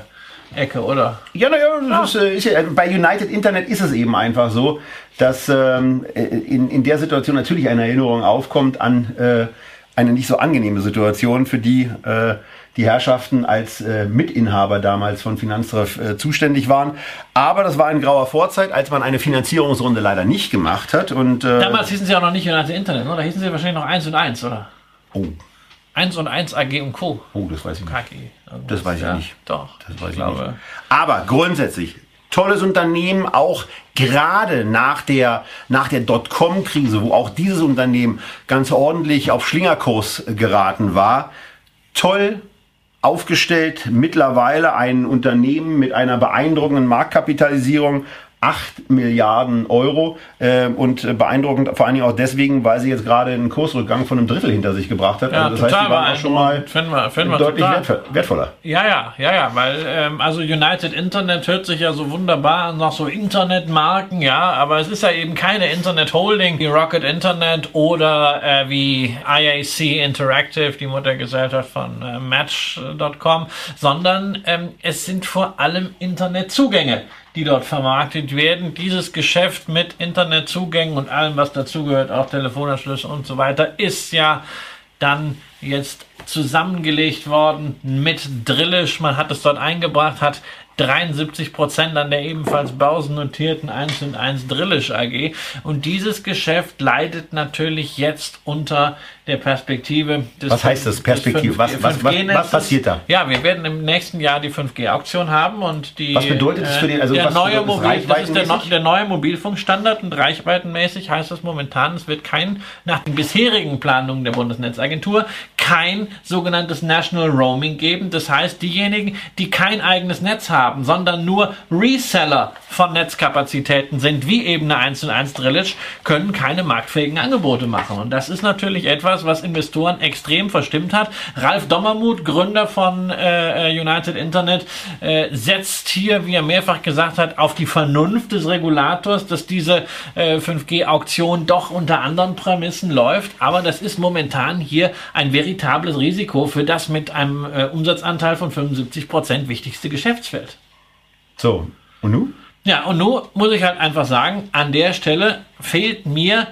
Ecke, oder? Ja, naja, ah. ist, äh, ist, bei United Internet ist es eben einfach so, dass ähm, in, in der Situation natürlich eine Erinnerung aufkommt an äh, eine nicht so angenehme Situation, für die äh, die Herrschaften als äh, Mitinhaber damals von Finanztreff äh, zuständig waren. Aber das war in grauer Vorzeit, als man eine Finanzierungsrunde leider nicht gemacht hat. Und, äh, damals hießen sie auch noch nicht United Internet, oder? Da hießen sie wahrscheinlich noch 1 und 1, oder? Oh. 1 und 1 AG und Co. Oh, das weiß ich nicht. KG. Das weiß ich ja, nicht. Doch. Das weiß ich, ich glaube. nicht. Aber grundsätzlich, tolles Unternehmen, auch gerade nach der, nach der Dotcom-Krise, wo auch dieses Unternehmen ganz ordentlich auf Schlingerkurs geraten war. Toll aufgestellt, mittlerweile ein Unternehmen mit einer beeindruckenden Marktkapitalisierung, 8 Milliarden Euro äh, und beeindruckend vor allen Dingen auch deswegen, weil sie jetzt gerade einen Kursrückgang von einem Drittel hinter sich gebracht hat. Ja, also das total heißt, die waren auch schon mal finden wir, finden wir deutlich total. wertvoller. Ja, ja, ja, ja, weil ähm, also United Internet hört sich ja so wunderbar an nach so Internetmarken, ja, aber es ist ja eben keine Internet Holding wie Rocket Internet oder äh, wie IAC Interactive, die Muttergesellschaft von äh, Match.com, sondern ähm, es sind vor allem Internetzugänge die dort vermarktet werden. Dieses Geschäft mit Internetzugängen und allem, was dazugehört, auch Telefonanschlüsse und so weiter, ist ja dann jetzt zusammengelegt worden mit Drillisch. Man hat es dort eingebracht, hat 73 Prozent an der ebenfalls börsennotierten 1 und 1 Drillisch AG. Und dieses Geschäft leidet natürlich jetzt unter der Perspektive des Was heißt das, Perspektive? Was, was, was, was, passiert da? Ja, wir werden im nächsten Jahr die 5G-Auktion haben und die. Was bedeutet das für den, also der neue Mobil, das ist der, der neue Mobilfunkstandard und reichweitenmäßig heißt das momentan, es wird kein, nach den bisherigen Planungen der Bundesnetzagentur, kein sogenanntes National Roaming geben. Das heißt, diejenigen, die kein eigenes Netz haben, sondern nur Reseller von Netzkapazitäten sind, wie eben eine 1 und 1 Drillage, können keine marktfähigen Angebote machen. Und das ist natürlich etwas, was Investoren extrem verstimmt hat. Ralf Dommermuth, Gründer von äh, äh United Internet, äh, setzt hier, wie er mehrfach gesagt hat, auf die Vernunft des Regulators, dass diese äh, 5G-Auktion doch unter anderen Prämissen läuft. Aber das ist momentan hier ein veritables Risiko für das mit einem äh, Umsatzanteil von 75 Prozent wichtigste Geschäftsfeld. So, und nun? Ja, und nun muss ich halt einfach sagen, an der Stelle fehlt mir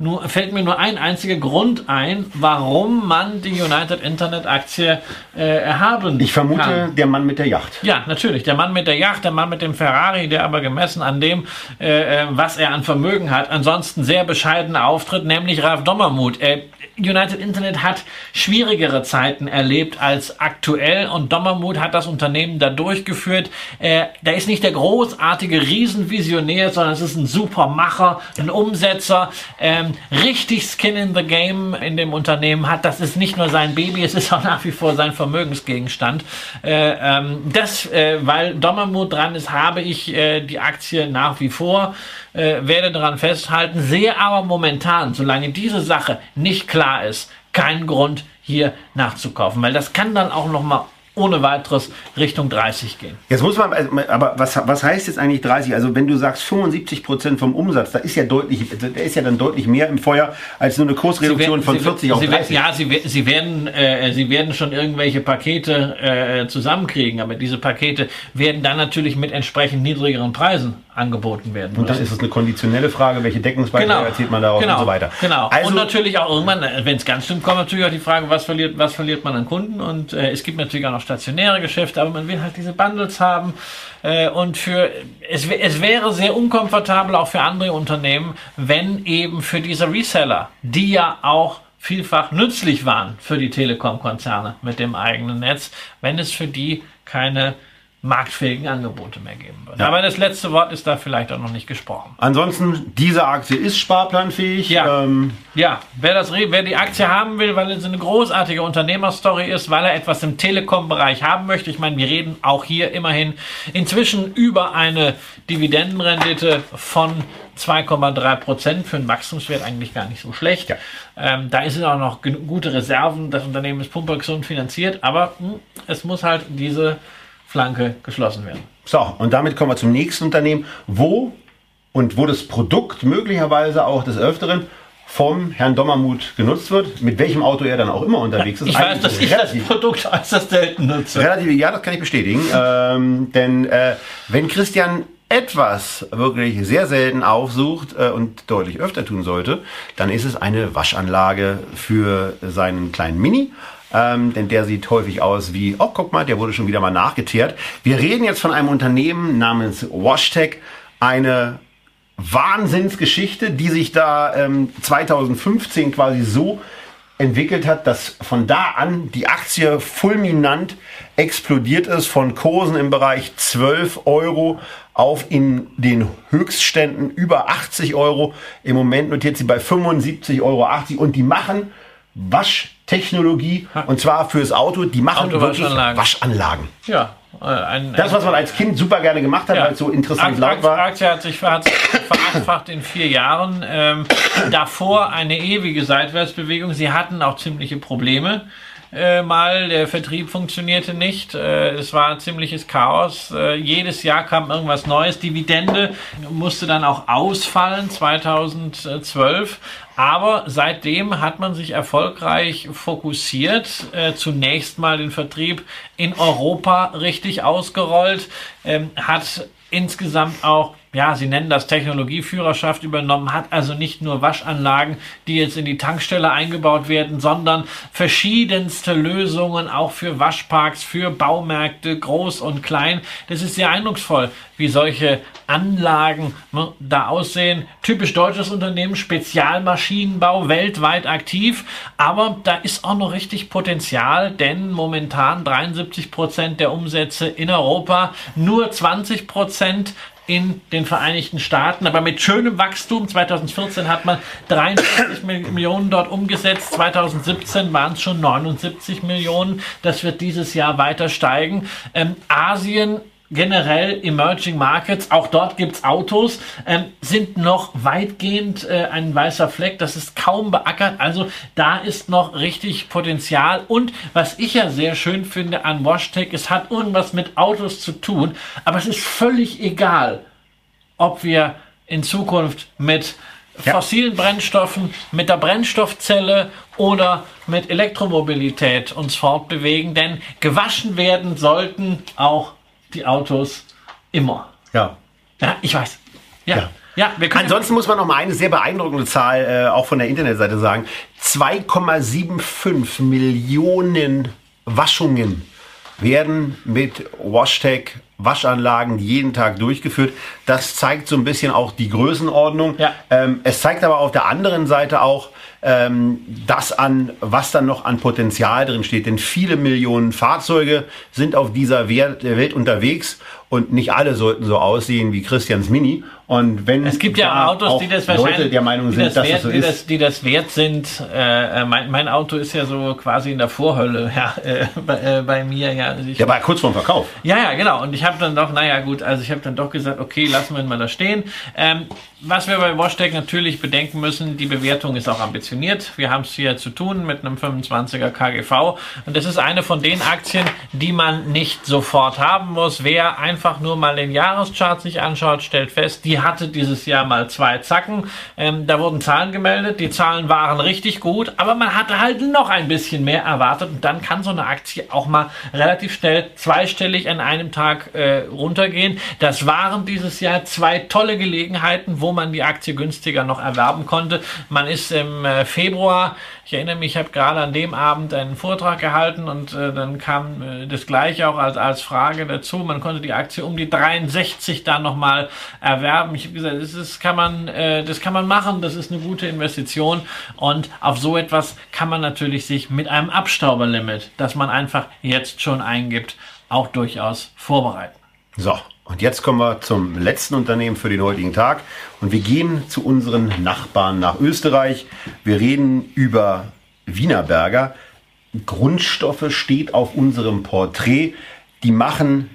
nur, fällt mir nur ein einziger Grund ein, warum man die United Internet Aktie äh, erhaben Ich vermute, kann. der Mann mit der Yacht. Ja, natürlich. Der Mann mit der Yacht, der Mann mit dem Ferrari, der aber gemessen an dem, äh, äh was er an Vermögen hat, ansonsten sehr bescheiden auftritt, nämlich Ralf Dommermuth. Äh, United Internet hat schwierigere Zeiten erlebt als aktuell und Dommermuth hat das Unternehmen da durchgeführt. Äh, da ist nicht der großartige Riesenvisionär, sondern es ist ein super Macher, ein Umsetzer, ähm, richtig Skin in the Game in dem Unternehmen hat. Das ist nicht nur sein Baby, es ist auch nach wie vor sein Vermögensgegenstand. Äh, ähm, das, äh, weil Dommermuth dran ist, habe ich äh, die Aktie nach wie vor äh, werde daran festhalten, sehe aber momentan, solange diese Sache nicht klar ist, keinen Grund hier nachzukaufen, weil das kann dann auch noch mal ohne weiteres Richtung 30 gehen. Jetzt muss man, also, aber was, was heißt jetzt eigentlich 30? Also wenn du sagst 75 Prozent vom Umsatz, da ist ja deutlich, da ist ja dann deutlich mehr im Feuer als nur eine Kursreduktion werden, von 40 sie, auf 30. ja, sie, sie werden, äh, sie werden schon irgendwelche Pakete äh, zusammenkriegen, aber diese Pakete werden dann natürlich mit entsprechend niedrigeren Preisen angeboten werden. Und dann ist es eine konditionelle Frage, welche Deckungsbeiträge genau. erzählt man daraus genau. und so weiter. Genau. Also, und natürlich auch irgendwann, wenn es ganz stimmt, kommt natürlich auch die Frage, was verliert, was verliert man an Kunden? Und äh, es gibt natürlich auch noch stationäre Geschäfte, aber man will halt diese Bundles haben. Äh, und für es, es wäre sehr unkomfortabel auch für andere Unternehmen, wenn eben für diese Reseller, die ja auch vielfach nützlich waren für die Telekom-Konzerne mit dem eigenen Netz, wenn es für die keine marktfähigen Angebote mehr geben wird. Ja. Aber das letzte Wort ist da vielleicht auch noch nicht gesprochen. Ansonsten, diese Aktie ist sparplanfähig. Ja, ähm ja. Wer, das, wer die Aktie haben will, weil es eine großartige Unternehmerstory ist, weil er etwas im Telekom-Bereich haben möchte. Ich meine, wir reden auch hier immerhin inzwischen über eine Dividendenrendite von 2,3 Prozent für einen Wachstumswert eigentlich gar nicht so schlecht. Ja. Ähm, da ist auch noch gute Reserven. Das Unternehmen ist pumpergesund finanziert, aber mh, hm, es muss halt diese Flanke geschlossen werden. So, und damit kommen wir zum nächsten Unternehmen, wo und wo das Produkt möglicherweise auch des Öfteren vom Herrn Dommermuth genutzt wird, mit welchem Auto er dann auch immer unterwegs ist. Ich weiß, dass ich das Produkt äußerst selten nutze. Relativ, ja, das kann ich bestätigen. ähm, denn äh, wenn Christian etwas wirklich sehr selten aufsucht äh, und deutlich öfter tun sollte, dann ist es eine Waschanlage für seinen kleinen Mini ähm, denn der sieht häufig aus wie, oh, guck mal, der wurde schon wieder mal nachgeteert. Wir reden jetzt von einem Unternehmen namens WashTech, eine Wahnsinnsgeschichte, die sich da ähm, 2015 quasi so entwickelt hat, dass von da an die Aktie fulminant explodiert ist von Kursen im Bereich 12 Euro auf in den Höchstständen über 80 Euro. Im Moment notiert sie bei 75,80 Euro und die machen Waschtechnologie und zwar fürs Auto. Die machen wirklich Waschanlagen. Ja. Äh, ein, das, was man als Kind super gerne gemacht hat, ja. weil es so interessant laut war. Aktie hat sich, hat sich verachtfacht in vier Jahren. Ähm, davor eine ewige Seitwärtsbewegung. Sie hatten auch ziemliche Probleme. Äh, mal, der Vertrieb funktionierte nicht, äh, es war ein ziemliches Chaos, äh, jedes Jahr kam irgendwas Neues, Dividende musste dann auch ausfallen 2012, aber seitdem hat man sich erfolgreich fokussiert, äh, zunächst mal den Vertrieb in Europa richtig ausgerollt, ähm, hat insgesamt auch ja, sie nennen das Technologieführerschaft übernommen, hat also nicht nur Waschanlagen, die jetzt in die Tankstelle eingebaut werden, sondern verschiedenste Lösungen auch für Waschparks, für Baumärkte, groß und klein. Das ist sehr eindrucksvoll, wie solche Anlagen ne, da aussehen. Typisch deutsches Unternehmen, Spezialmaschinenbau, weltweit aktiv, aber da ist auch noch richtig Potenzial, denn momentan 73 Prozent der Umsätze in Europa, nur 20 Prozent in den Vereinigten Staaten, aber mit schönem Wachstum. 2014 hat man 43 Millionen dort umgesetzt, 2017 waren es schon 79 Millionen. Das wird dieses Jahr weiter steigen. Ähm, Asien generell Emerging Markets, auch dort gibt's Autos, ähm, sind noch weitgehend äh, ein weißer Fleck. Das ist kaum beackert. Also da ist noch richtig Potenzial. Und was ich ja sehr schön finde an WashTech, es hat irgendwas mit Autos zu tun, aber es ist völlig egal, ob wir in Zukunft mit ja. fossilen Brennstoffen, mit der Brennstoffzelle oder mit Elektromobilität uns fortbewegen, denn gewaschen werden sollten auch die Autos immer. Ja. Ja, ich weiß. Ja. ja. Ja, Ansonsten muss man noch mal eine sehr beeindruckende Zahl äh, auch von der Internetseite sagen. 2,75 Millionen Waschungen werden mit WashTag Waschanlagen jeden Tag durchgeführt. Das zeigt so ein bisschen auch die Größenordnung. Ja. Ähm, es zeigt aber auf der anderen Seite auch, ähm, das an, was dann noch an Potenzial drin steht. Denn viele Millionen Fahrzeuge sind auf dieser Welt unterwegs und nicht alle sollten so aussehen wie Christians Mini. Und wenn es gibt ja Autos, die das wahrscheinlich Leute der Meinung sind, das dass wert, das so die ist, das, die das wert sind. Äh, mein, mein, Auto ist ja so quasi in der Vorhölle ja, äh, bei, äh, bei, mir. Ja, also ich, ja, aber kurz vorm Verkauf. Ja, ja, genau. Und ich habe dann doch, naja, gut, also ich habe dann doch gesagt, okay, lassen wir ihn mal da stehen. Ähm, was wir bei WashTech natürlich bedenken müssen, die Bewertung ist auch ambitioniert. Wir haben es hier zu tun mit einem 25er KGV. Und das ist eine von den Aktien, die man nicht sofort haben muss. Wer einfach nur mal den Jahreschart sich anschaut, stellt fest, die hatte dieses Jahr mal zwei Zacken. Ähm, da wurden Zahlen gemeldet. Die Zahlen waren richtig gut, aber man hatte halt noch ein bisschen mehr erwartet. Und dann kann so eine Aktie auch mal relativ schnell zweistellig an einem Tag äh, runtergehen. Das waren dieses Jahr zwei tolle Gelegenheiten, wo wo man die Aktie günstiger noch erwerben konnte. Man ist im äh, Februar, ich erinnere mich, ich habe gerade an dem Abend einen Vortrag gehalten und äh, dann kam äh, das gleiche auch als, als Frage dazu. Man konnte die Aktie um die 63 dann nochmal erwerben. Ich habe gesagt, das ist, kann man, äh, das kann man machen, das ist eine gute Investition und auf so etwas kann man natürlich sich mit einem Abstauberlimit, das man einfach jetzt schon eingibt, auch durchaus vorbereiten. So, und jetzt kommen wir zum letzten Unternehmen für den heutigen Tag. Und wir gehen zu unseren Nachbarn nach Österreich. Wir reden über Wienerberger. Grundstoffe steht auf unserem Porträt. Die machen,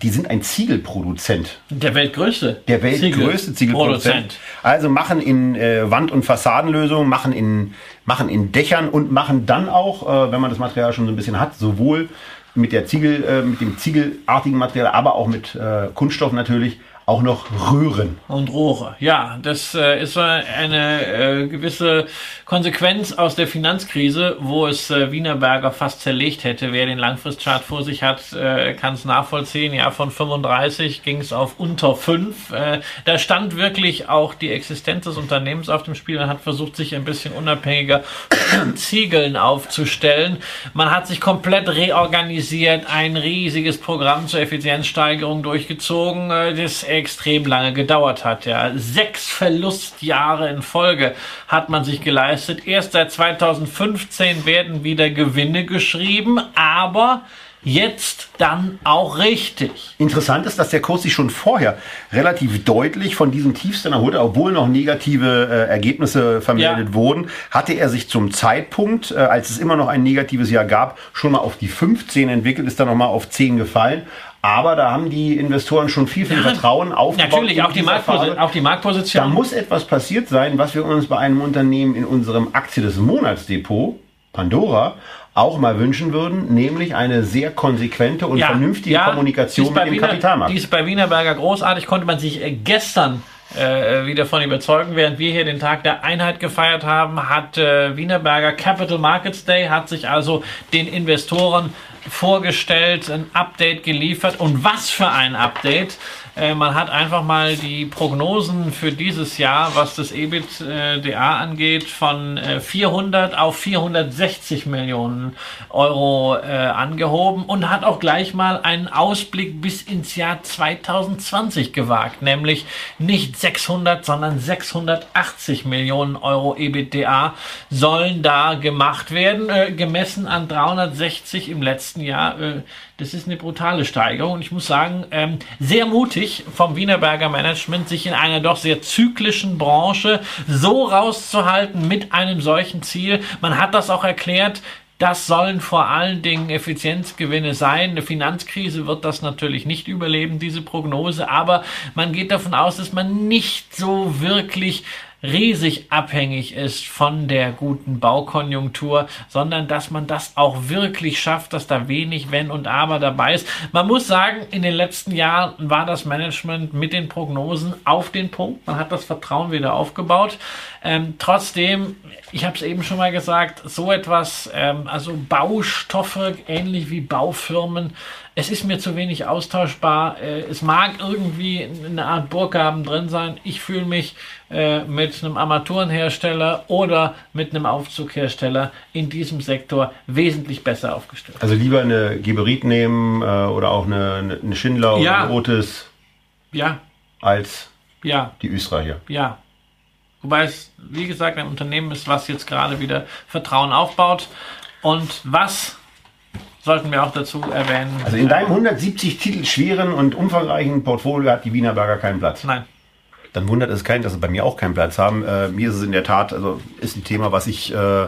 die sind ein Ziegelproduzent. Der weltgrößte. Der weltgrößte Ziegelproduzent. Also machen in äh, Wand- und Fassadenlösungen, machen in, machen in Dächern und machen dann auch, äh, wenn man das Material schon so ein bisschen hat, sowohl mit der Ziegel, äh, mit dem ziegelartigen Material, aber auch mit äh, Kunststoff natürlich auch noch Röhren. Und Rohre. Ja, das äh, ist eine äh, gewisse Konsequenz aus der Finanzkrise, wo es äh, Wienerberger fast zerlegt hätte. Wer den Langfristchart vor sich hat, äh, kann es nachvollziehen. Ja, von 35 ging es auf unter 5. Äh, da stand wirklich auch die Existenz des Unternehmens auf dem Spiel. Man hat versucht, sich ein bisschen unabhängiger Ziegeln aufzustellen. Man hat sich komplett reorganisiert, ein riesiges Programm zur Effizienzsteigerung durchgezogen. Äh, das extrem lange gedauert hat. Ja. Sechs Verlustjahre in Folge hat man sich geleistet. Erst seit 2015 werden wieder Gewinne geschrieben, aber jetzt dann auch richtig. Interessant ist, dass der Kurs sich schon vorher relativ deutlich von diesem Tiefsten erholt, obwohl noch negative äh, Ergebnisse vermeldet ja. wurden, hatte er sich zum Zeitpunkt, äh, als es immer noch ein negatives Jahr gab, schon mal auf die 15 entwickelt, ist dann nochmal auf 10 gefallen. Aber da haben die Investoren schon viel, viel ja, Vertrauen aufgebaut. Natürlich, auch die, auch die Marktposition. Da muss etwas passiert sein, was wir uns bei einem Unternehmen in unserem Aktie des Monatsdepot, Pandora, auch mal wünschen würden, nämlich eine sehr konsequente und ja, vernünftige ja, Kommunikation mit dem Wiener, Kapitalmarkt. Dies bei Wienerberger großartig, konnte man sich äh, gestern äh, wieder von überzeugen. Während wir hier den Tag der Einheit gefeiert haben, hat äh, Wienerberger Capital Markets Day, hat sich also den Investoren vorgestellt, ein Update geliefert. Und was für ein Update! Äh, man hat einfach mal die Prognosen für dieses Jahr, was das EBITDA angeht, von 400 auf 460 Millionen Euro angehoben und hat auch gleich mal einen Ausblick bis ins Jahr 2020 gewagt, nämlich nicht 600, sondern 680 Millionen Euro EBITDA sollen da gemacht werden, äh, gemessen an 360 im letzten Jahr. Äh, das ist eine brutale Steigerung und ich muss sagen, ähm, sehr mutig vom Wienerberger Management, sich in einer doch sehr zyklischen Branche so rauszuhalten mit einem solchen Ziel. Man hat das auch erklärt, das sollen vor allen Dingen Effizienzgewinne sein. Eine Finanzkrise wird das natürlich nicht überleben, diese Prognose, aber man geht davon aus, dass man nicht so wirklich riesig abhängig ist von der guten Baukonjunktur, sondern dass man das auch wirklich schafft, dass da wenig Wenn und Aber dabei ist. Man muss sagen, in den letzten Jahren war das Management mit den Prognosen auf den Punkt. Man hat das Vertrauen wieder aufgebaut. Ähm, trotzdem, ich habe es eben schon mal gesagt, so etwas, ähm, also Baustoffe, ähnlich wie Baufirmen, es ist mir zu wenig austauschbar. Äh, es mag irgendwie eine Art Burggaben drin sein. Ich fühle mich äh, mit einem Armaturenhersteller oder mit einem Aufzughersteller in diesem Sektor wesentlich besser aufgestellt. Also lieber eine Geberit nehmen äh, oder auch eine, eine Schindler ja. oder ein Otis. Ja. Als ja. die Östra hier. Ja. Wobei es, wie gesagt, ein Unternehmen ist, was jetzt gerade wieder Vertrauen aufbaut. Und was sollten wir auch dazu erwähnen. Also in deinem 170 Titel schweren und umfangreichen Portfolio hat die Wiener Burger keinen Platz. Nein. Dann wundert es keinen, dass sie bei mir auch keinen Platz haben. Äh, mir ist es in der Tat, also ist ein Thema, was ich, äh,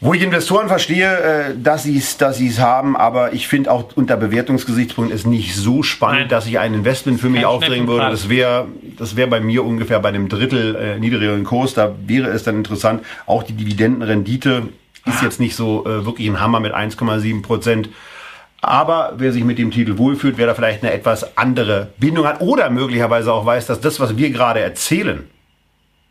wo ich Investoren verstehe, äh, dass sie es, dass sie es haben, aber ich finde auch unter Bewertungsgesichtspunkt ist nicht so spannend, Nein. dass ich ein Investment für mich Kein aufdrängen würde. Das wäre, das wäre bei mir ungefähr bei einem Drittel äh, niedrigeren Kurs. Da wäre es dann interessant. Auch die Dividendenrendite ist jetzt nicht so äh, wirklich ein Hammer mit 1,7 Prozent. Aber wer sich mit dem Titel wohlfühlt, wer da vielleicht eine etwas andere Bindung hat oder möglicherweise auch weiß, dass das, was wir gerade erzählen,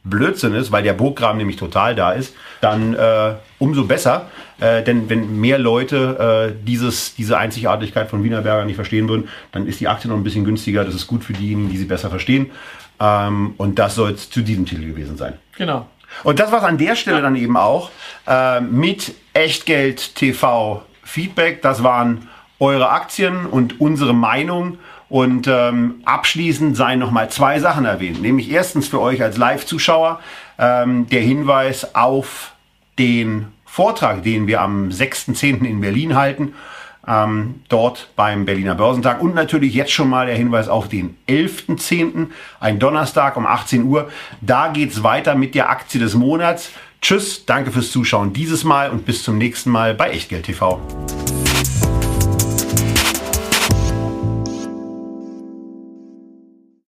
Blödsinn ist, weil der Burggraben nämlich total da ist, dann äh, umso besser. Äh, denn wenn mehr Leute äh, dieses, diese Einzigartigkeit von Wienerberger nicht verstehen würden, dann ist die Aktie noch ein bisschen günstiger. Das ist gut für diejenigen, die sie besser verstehen. Ähm, und das soll es zu diesem Titel gewesen sein. Genau. Und das war's an der Stelle dann eben auch äh, mit Echtgeld TV Feedback. Das waren eure Aktien und unsere Meinung. Und ähm, abschließend seien nochmal zwei Sachen erwähnt. Nämlich erstens für euch als Live-Zuschauer ähm, der Hinweis auf den Vortrag, den wir am 6.10. in Berlin halten ähm, dort beim Berliner Börsentag. Und natürlich jetzt schon mal der Hinweis auf den 11.10., ein Donnerstag um 18 Uhr. Da geht's weiter mit der Aktie des Monats. Tschüss, danke fürs Zuschauen dieses Mal und bis zum nächsten Mal bei Echtgeld TV.